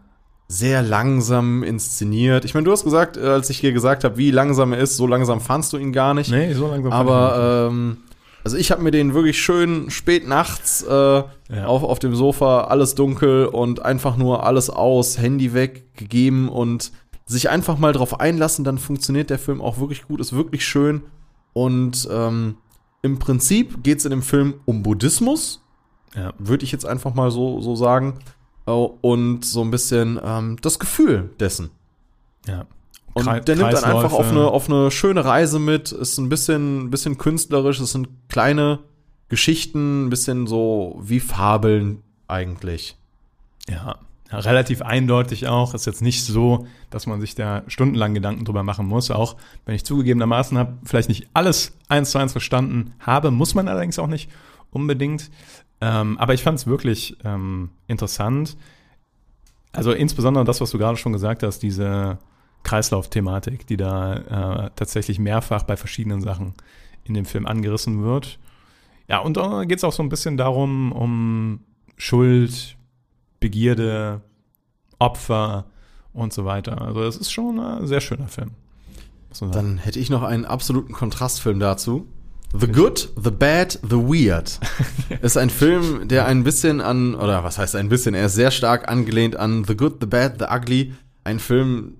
sehr langsam inszeniert. Ich meine, du hast gesagt, äh, als ich dir gesagt habe, wie langsam er ist, so langsam fandst du ihn gar nicht. Nee, so langsam. Aber ähm, also ich habe mir den wirklich schön spät nachts äh, Ja. auf, auf dem Sofa, alles dunkel und einfach nur alles aus, Handy weggegeben und sich einfach mal drauf einlassen, dann funktioniert der Film auch wirklich gut, ist wirklich schön. Und ähm, im Prinzip geht es in dem Film um Buddhismus, Ja. würde ich jetzt einfach mal so, so sagen. Äh, Und so ein bisschen ähm, das Gefühl dessen. ja. Und der nimmt dann einfach auf eine, auf eine schöne Reise mit, ist ein bisschen, ein bisschen künstlerisch, es sind kleine Geschichten, ein bisschen so wie Fabeln eigentlich. Ja, ja, relativ eindeutig auch. Ist jetzt nicht so, dass man sich da stundenlang Gedanken drüber machen muss. Auch wenn ich zugegebenermaßen habe, vielleicht nicht alles eins zu eins verstanden habe, muss man allerdings auch nicht unbedingt. Ähm, aber ich fand es wirklich ähm, interessant. Also insbesondere das, was du gerade schon gesagt hast, diese Kreislaufthematik, die da äh, tatsächlich mehrfach bei verschiedenen Sachen in dem Film angerissen wird. Ja, und da geht es auch so ein bisschen darum, um Schuld, Begierde, Opfer und so weiter. Also es ist schon ein sehr schöner Film. Dann hätte ich noch einen absoluten Kontrastfilm dazu. The Good, The Bad, The Weird. Ist ein Film, der ein bisschen an, oder was heißt ein bisschen, er ist sehr stark angelehnt an The Good, The Bad, The Ugly. Ein Film,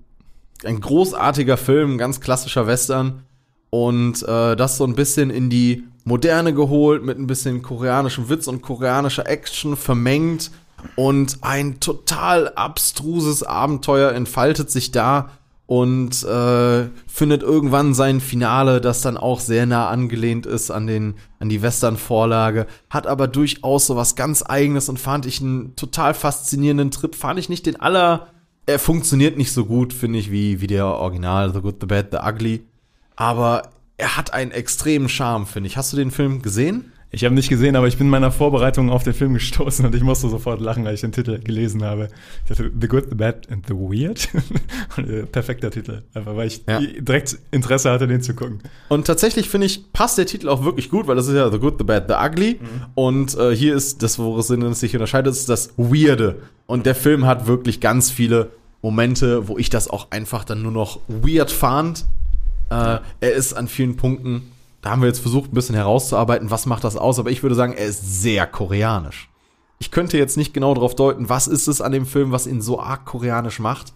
ein großartiger Film, ganz klassischer Western. Und äh, das so ein bisschen in die Moderne geholt, mit ein bisschen koreanischem Witz und koreanischer Action vermengt. Und ein total abstruses Abenteuer entfaltet sich da und äh, findet irgendwann sein Finale, das dann auch sehr nah angelehnt ist an den an die Western-Vorlage, hat aber durchaus so was ganz Eigenes und fand ich einen total faszinierenden Trip. Fand ich nicht den aller, er funktioniert nicht so gut, finde ich, wie wie der Original The Good, The Bad, The Ugly, aber er hat einen extremen Charme, finde ich. Hast du den Film gesehen? Ich habe nicht gesehen, aber ich bin in meiner Vorbereitung auf den Film gestoßen und ich musste sofort lachen, als ich den Titel gelesen habe. Ich dachte, The Good, The Bad and The Weird. Äh, Perfekter Titel. Einfach weil ich Ja. direkt Interesse hatte, den zu gucken. Und tatsächlich finde ich, passt der Titel auch wirklich gut, weil das ist ja The Good, The Bad, The Ugly. Und äh, hier ist das, worin es sich unterscheidet, ist das Weirde. Und der Film hat wirklich ganz viele Momente, wo ich das auch einfach dann nur noch weird fand. Äh, er ist an vielen Punkten, da haben wir jetzt versucht, ein bisschen herauszuarbeiten, was macht das aus, aber ich würde sagen, er ist sehr koreanisch. Ich könnte jetzt nicht genau darauf deuten, was ist es an dem Film, was ihn so arg koreanisch macht,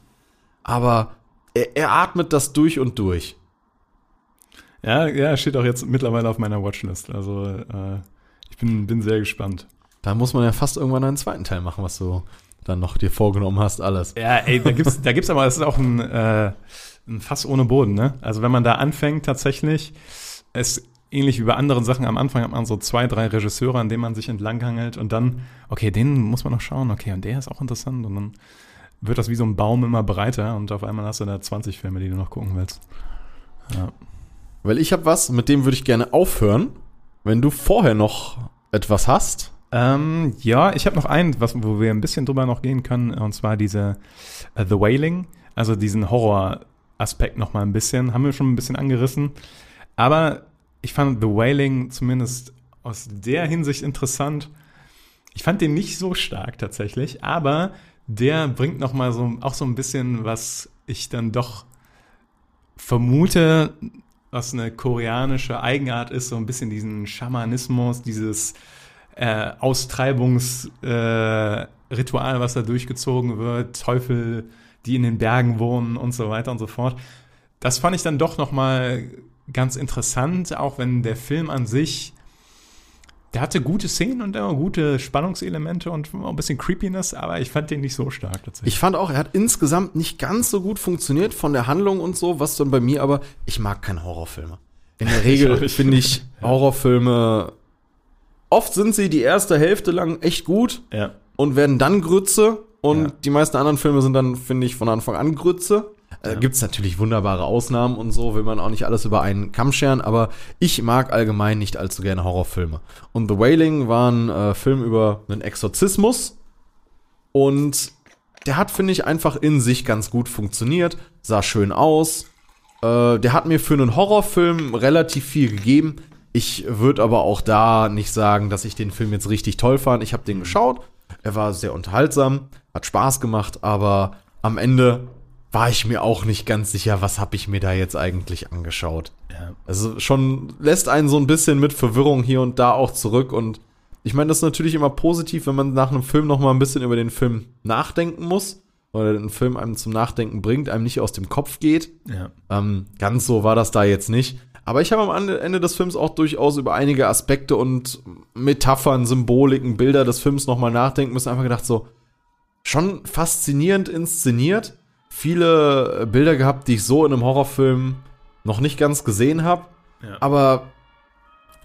aber er, er atmet das durch und durch. Ja, ja, steht auch jetzt mittlerweile auf meiner Watchlist. Also äh, ich bin, bin sehr gespannt. Da muss man ja fast irgendwann einen zweiten Teil machen, was du dann noch dir vorgenommen hast, alles. Ja, ey, da gibt's, da gibt's aber, es ist auch ein, äh, ein Fass ohne Boden, ne? Also wenn man da anfängt tatsächlich, es ähnlich wie bei anderen Sachen am Anfang hat man so zwei, drei Regisseure, an denen man sich entlanghangelt und dann, okay, den muss man noch schauen, okay, und der ist auch interessant und dann wird das wie so ein Baum immer breiter und auf einmal hast du da 20 Filme, die du noch gucken willst. Ja. Weil ich habe was, mit dem würde ich gerne aufhören. Wenn du vorher noch etwas hast. Ähm, ja, ich habe noch einen, was, wo wir ein bisschen drüber noch gehen können, und zwar diese äh, The Wailing, also diesen Horror-Aspekt noch mal ein bisschen, haben wir schon ein bisschen angerissen. Aber ich fand The Wailing zumindest aus der Hinsicht interessant. Ich fand den nicht so stark tatsächlich, aber der bringt noch mal so auch so ein bisschen, was ich dann doch vermute, was eine koreanische Eigenart ist, so ein bisschen diesen Schamanismus, dieses äh, Austreibungsritual, äh, was da durchgezogen wird, Teufel, die in den Bergen wohnen und so weiter und so fort. Das fand ich dann doch noch mal ganz interessant, auch wenn der Film an sich, der hatte gute Szenen und immer gute Spannungselemente und auch ein bisschen Creepiness, aber ich fand den nicht so stark tatsächlich. Ich fand auch, er hat insgesamt nicht ganz so gut funktioniert von der Handlung und so, was dann bei mir aber, ich mag keine Horrorfilme. In der auch Regel finde ich Horrorfilme, oft sind sie die erste Hälfte lang echt gut ja. und werden dann Grütze und Ja. die meisten anderen Filme sind dann, finde ich, von Anfang an Grütze. Äh. Gibt es natürlich wunderbare Ausnahmen und so, will man auch nicht alles über einen Kamm scheren, aber ich mag allgemein nicht allzu gerne Horrorfilme. Und The Wailing war ein äh, Film über einen Exorzismus und der hat, finde ich, einfach in sich ganz gut funktioniert, sah schön aus. Äh, der hat mir für einen Horrorfilm relativ viel gegeben. Ich würde aber auch da nicht sagen, dass ich den Film jetzt richtig toll fand. Ich habe den geschaut, er war sehr unterhaltsam, hat Spaß gemacht, aber am Ende war ich mir auch nicht ganz sicher, was habe ich mir da jetzt eigentlich angeschaut. ja. Also schon lässt einen so ein bisschen mit Verwirrung hier und da auch zurück und ich meine, das ist natürlich immer positiv, wenn man nach einem Film noch mal ein bisschen über den Film nachdenken muss oder den Film einem zum Nachdenken bringt, einem nicht aus dem Kopf geht. ja. Ähm, ganz so war das da jetzt nicht. Aber ich habe am Ende des Films auch durchaus über einige Aspekte und Metaphern, Symboliken, Bilder des Films noch mal nachdenken müssen. Einfach gedacht so, schon faszinierend inszeniert. Viele äh, Bilder gehabt, die ich so in einem Horrorfilm noch nicht ganz gesehen habe. Ja. Aber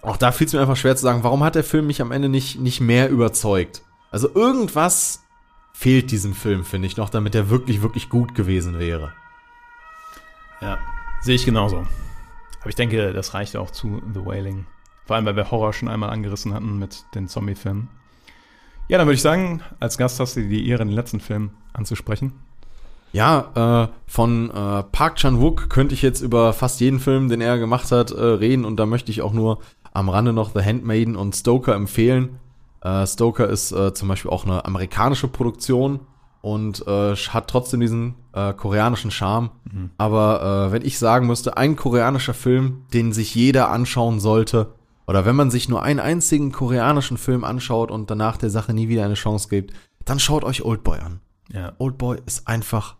auch da fiel es mir einfach schwer zu sagen, warum hat der Film mich am Ende nicht, nicht mehr überzeugt? Also irgendwas fehlt diesem Film, finde ich noch, damit er wirklich, wirklich gut gewesen wäre. Ja, sehe ich genauso. Aber ich denke, das reicht auch zu The Wailing. Vor allem, weil wir Horror schon einmal angerissen hatten mit den Zombie-Filmen. Ja, dann würde ich sagen, als Gast hast du die Ehre, den letzten Film anzusprechen. Ja, äh, von äh, Park Chan-wook könnte ich jetzt über fast jeden Film, den er gemacht hat, äh, reden und da möchte ich auch nur am Rande noch The Handmaiden und Stoker empfehlen. Äh, Stoker ist äh, zum Beispiel auch eine amerikanische Produktion und äh, hat trotzdem diesen koreanischen Charme. Aber äh, wenn ich sagen müsste, ein koreanischer Film, den sich jeder anschauen sollte, oder wenn man sich nur einen einzigen koreanischen Film anschaut und danach der Sache nie wieder eine Chance gibt, dann schaut euch Oldboy an. Ja. Oldboy ist einfach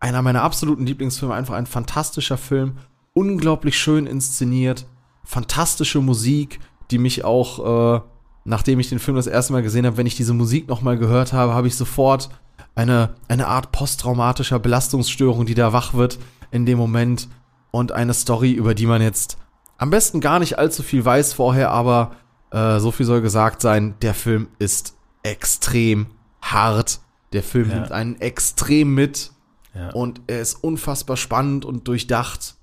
einer meiner absoluten Lieblingsfilme, einfach ein fantastischer Film, unglaublich schön inszeniert, fantastische Musik, die mich auch, äh, nachdem ich den Film das erste Mal gesehen habe, wenn ich diese Musik nochmal gehört habe, habe ich sofort eine, eine Art posttraumatischer Belastungsstörung, die da wach wird in dem Moment und eine Story, über die man jetzt am besten gar nicht allzu viel weiß vorher, aber äh, so viel soll gesagt sein, der Film ist extrem hart. Der Film Ja. nimmt einen extrem mit Ja. und er ist unfassbar spannend und durchdacht.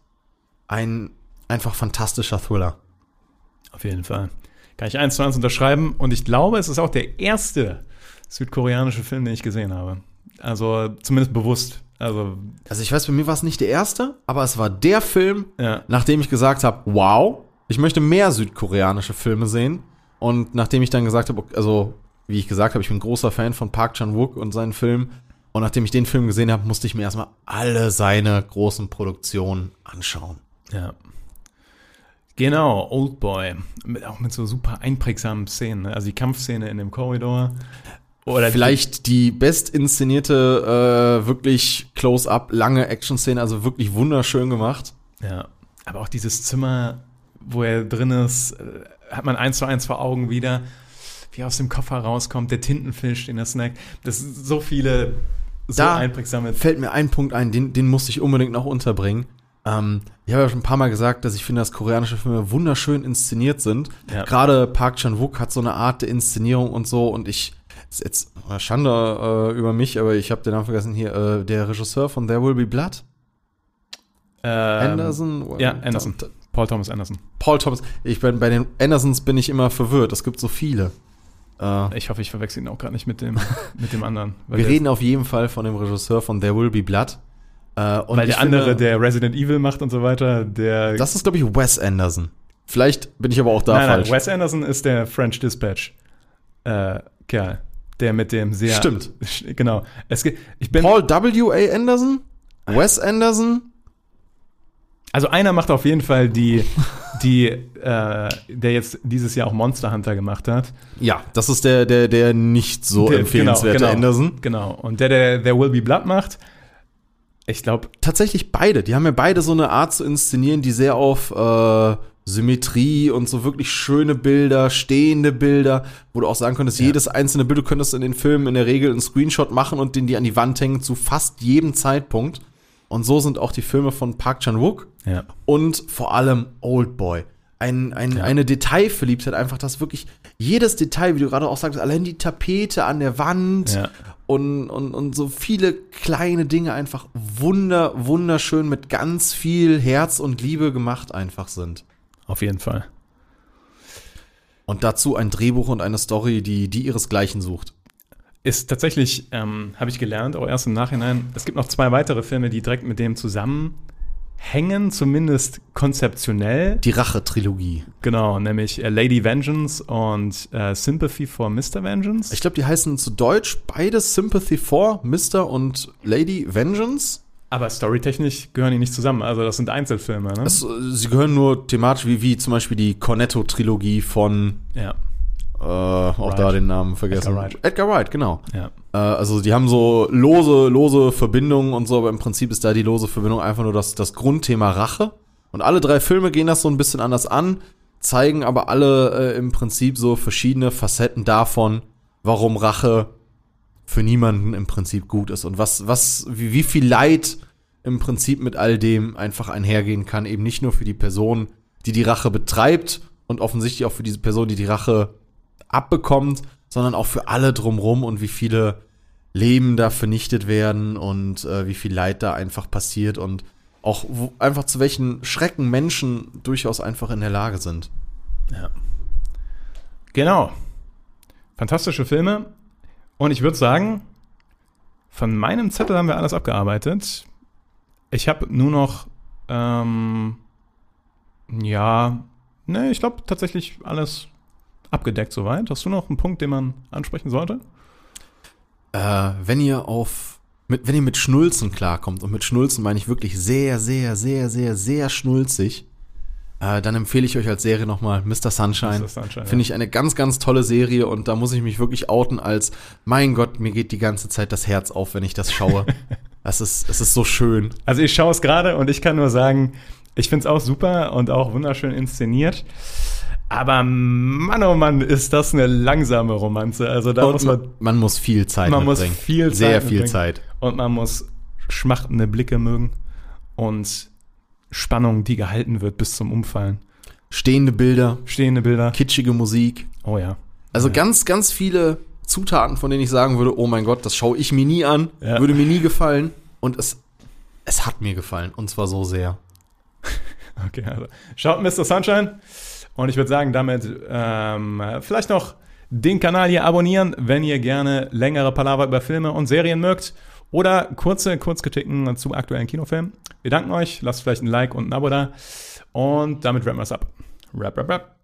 Ein einfach fantastischer Thriller. Auf jeden Fall. Kann ich eins zu eins unterschreiben. Und ich glaube, es ist auch der erste südkoreanische Film, den ich gesehen habe. Also zumindest bewusst. Also, Also ich weiß, bei mir war es nicht der erste, aber es war der Film, ja. nachdem ich gesagt habe, wow, ich möchte mehr südkoreanische Filme sehen. Und nachdem ich dann gesagt habe, also wie ich gesagt habe, ich bin großer Fan von Park Chan-wook und seinen Filmen. Und nachdem ich den Film gesehen habe, musste ich mir erstmal alle seine großen Produktionen anschauen. Ja. Genau, Oldboy. Mit, auch mit so super einprägsamen Szenen. Ne? Also die Kampfszene in dem Korridor. Oder Vielleicht die best inszenierte, äh, wirklich close-up, lange Action-Szene, also wirklich wunderschön gemacht. Die, ja. Aber auch dieses Zimmer, wo er drin ist, äh, hat man eins zu eins vor Augen wieder, wie aus dem Koffer rauskommt, der Tintenfisch, den er snackt. Das sind so viele so Da einprägsame. Fällt mir ein Punkt ein, den, den musste ich unbedingt noch unterbringen. Ähm, ich habe ja schon ein paar Mal gesagt, dass ich finde, dass koreanische Filme wunderschön inszeniert sind. Ja. Gerade Park Chan-wook hat so eine Art der Inszenierung und so und ich ist jetzt Schande äh, über mich, aber ich habe den Namen vergessen hier, äh, der Regisseur von There Will Be Blood, Ähm, Anderson? Ja, Anderson. Paul Thomas Anderson. Paul Thomas. Ich bin bei den Andersons bin ich immer verwirrt. Es gibt so viele. Äh, Ich hoffe, ich verwechsel ihn auch gerade nicht mit dem, mit dem anderen. Wir reden auf jeden Fall von dem Regisseur von There Will Be Blood. Äh, weil der andere, finde- der Resident Evil macht und so weiter, der. Das ist, glaube ich, Wes Anderson. Vielleicht bin ich aber auch da nein, falsch. nein, Wes Anderson ist der French Dispatch. Äh, Kerl. Der mit dem sehr. Stimmt. Genau. Es, ich bin, Paul W.A. Anderson? Wes Anderson? also einer macht auf jeden Fall die, die, äh, der jetzt dieses Jahr auch Monster Hunter gemacht hat. Ja, das ist der, der, der nicht so Der- empfehlenswerte genau, genau, Anderson. Genau. Und der, der, der Will Be Blood macht, ich glaube, Tatsächlich beide. Die haben ja beide so eine Art zu inszenieren, die sehr auf äh, Symmetrie und so wirklich schöne Bilder, stehende Bilder, wo du auch sagen könntest, Ja. jedes einzelne Bild, du könntest in den Filmen in der Regel einen Screenshot machen und den die an die Wand hängen zu fast jedem Zeitpunkt. Und so sind auch die Filme von Park Chan-wook. ja. und vor allem Oldboy. Ein, ein, Ja. Eine Detailverliebtheit, einfach das wirklich jedes Detail, wie du gerade auch sagst, allein die Tapete an der Wand Ja. und, und, und so viele kleine Dinge einfach wunder, wunderschön mit ganz viel Herz und Liebe gemacht einfach sind. Auf jeden Fall. Und dazu ein Drehbuch und eine Story, die, die ihresgleichen sucht. Ist tatsächlich, ähm, habe ich gelernt, auch erst im Nachhinein. Es gibt noch zwei weitere Filme, die direkt mit dem zusammenhängen, zumindest konzeptionell. Die Rache-Trilogie. Genau, nämlich äh, Lady Vengeance und äh, Sympathy for Mr. Vengeance. Ich glaube, die heißen zu Deutsch beide Sympathy for Mr. und Lady Vengeance. Aber storytechnisch gehören die nicht zusammen. Also das sind Einzelfilme, ne? Es, äh, sie gehören nur thematisch wie, wie zum Beispiel die Cornetto-Trilogie von, ja, äh, auch Wright. da den Namen vergessen. Edgar Wright. Edgar Wright, genau. ja. Äh, also die haben so lose, lose Verbindungen und so, aber im Prinzip ist da die lose Verbindung einfach nur das, das Grundthema Rache. Und alle drei Filme gehen das so ein bisschen anders an, zeigen aber alle äh, im Prinzip so verschiedene Facetten davon, warum Rache für niemanden im Prinzip gut ist und was, was, wie, wie viel Leid im Prinzip mit all dem einfach einhergehen kann, eben nicht nur für die Person, die die Rache betreibt und offensichtlich auch für diese Person, die die Rache abbekommt, sondern auch für alle drumrum und wie viele Leben da vernichtet werden und äh, wie viel Leid da einfach passiert und auch wo, einfach zu welchen Schrecken Menschen durchaus einfach in der Lage sind. Ja. Genau. Fantastische Filme. Und ich würde sagen, von meinem Zettel haben wir alles abgearbeitet. Ich habe nur noch, ähm, ja, ne, ich glaube tatsächlich alles abgedeckt soweit. Hast du noch einen Punkt, den man ansprechen sollte? Äh, wenn ihr auf, mit, wenn ihr mit Schnulzen klarkommt, und mit Schnulzen meine ich wirklich sehr, sehr, sehr, sehr, sehr schnulzig, äh, dann empfehle ich euch als Serie nochmal Mr. Sunshine. Mr. Sunshine, Finde ich eine ganz, ganz tolle Serie und da muss ich mich wirklich outen als, mein Gott, mir geht die ganze Zeit das Herz auf, wenn ich das schaue. Es ist, es ist so schön. Also ich schaue es gerade und ich kann nur sagen, ich finde es auch super und auch wunderschön inszeniert. Aber Mann, oh Mann, ist das eine langsame Romanze. Also da Und muss man, man, muss viel Zeit man muss mitbringen. viel Zeit Sehr viel mitbringen. Zeit. Und man muss schmachtende Blicke mögen und Spannung, die gehalten wird bis zum Umfallen. Stehende Bilder, Stehende Bilder. kitschige Musik. Oh ja. Also ganz, ganz viele Zutaten, von denen ich sagen würde, oh mein Gott, das schaue ich mir nie an, Ja. würde mir nie gefallen. Und es, es hat mir gefallen. Und zwar so sehr. Okay, also schaut Mr. Sunshine. Und ich würde sagen, damit ähm, vielleicht noch den Kanal hier abonnieren, wenn ihr gerne längere Palaver über Filme und Serien mögt. Oder kurze Kurzkritiken zu aktuellen Kinofilmen. Wir danken euch. Lasst vielleicht ein Like und ein Abo da. Und damit rappen wir es ab. Rap, rap, rap.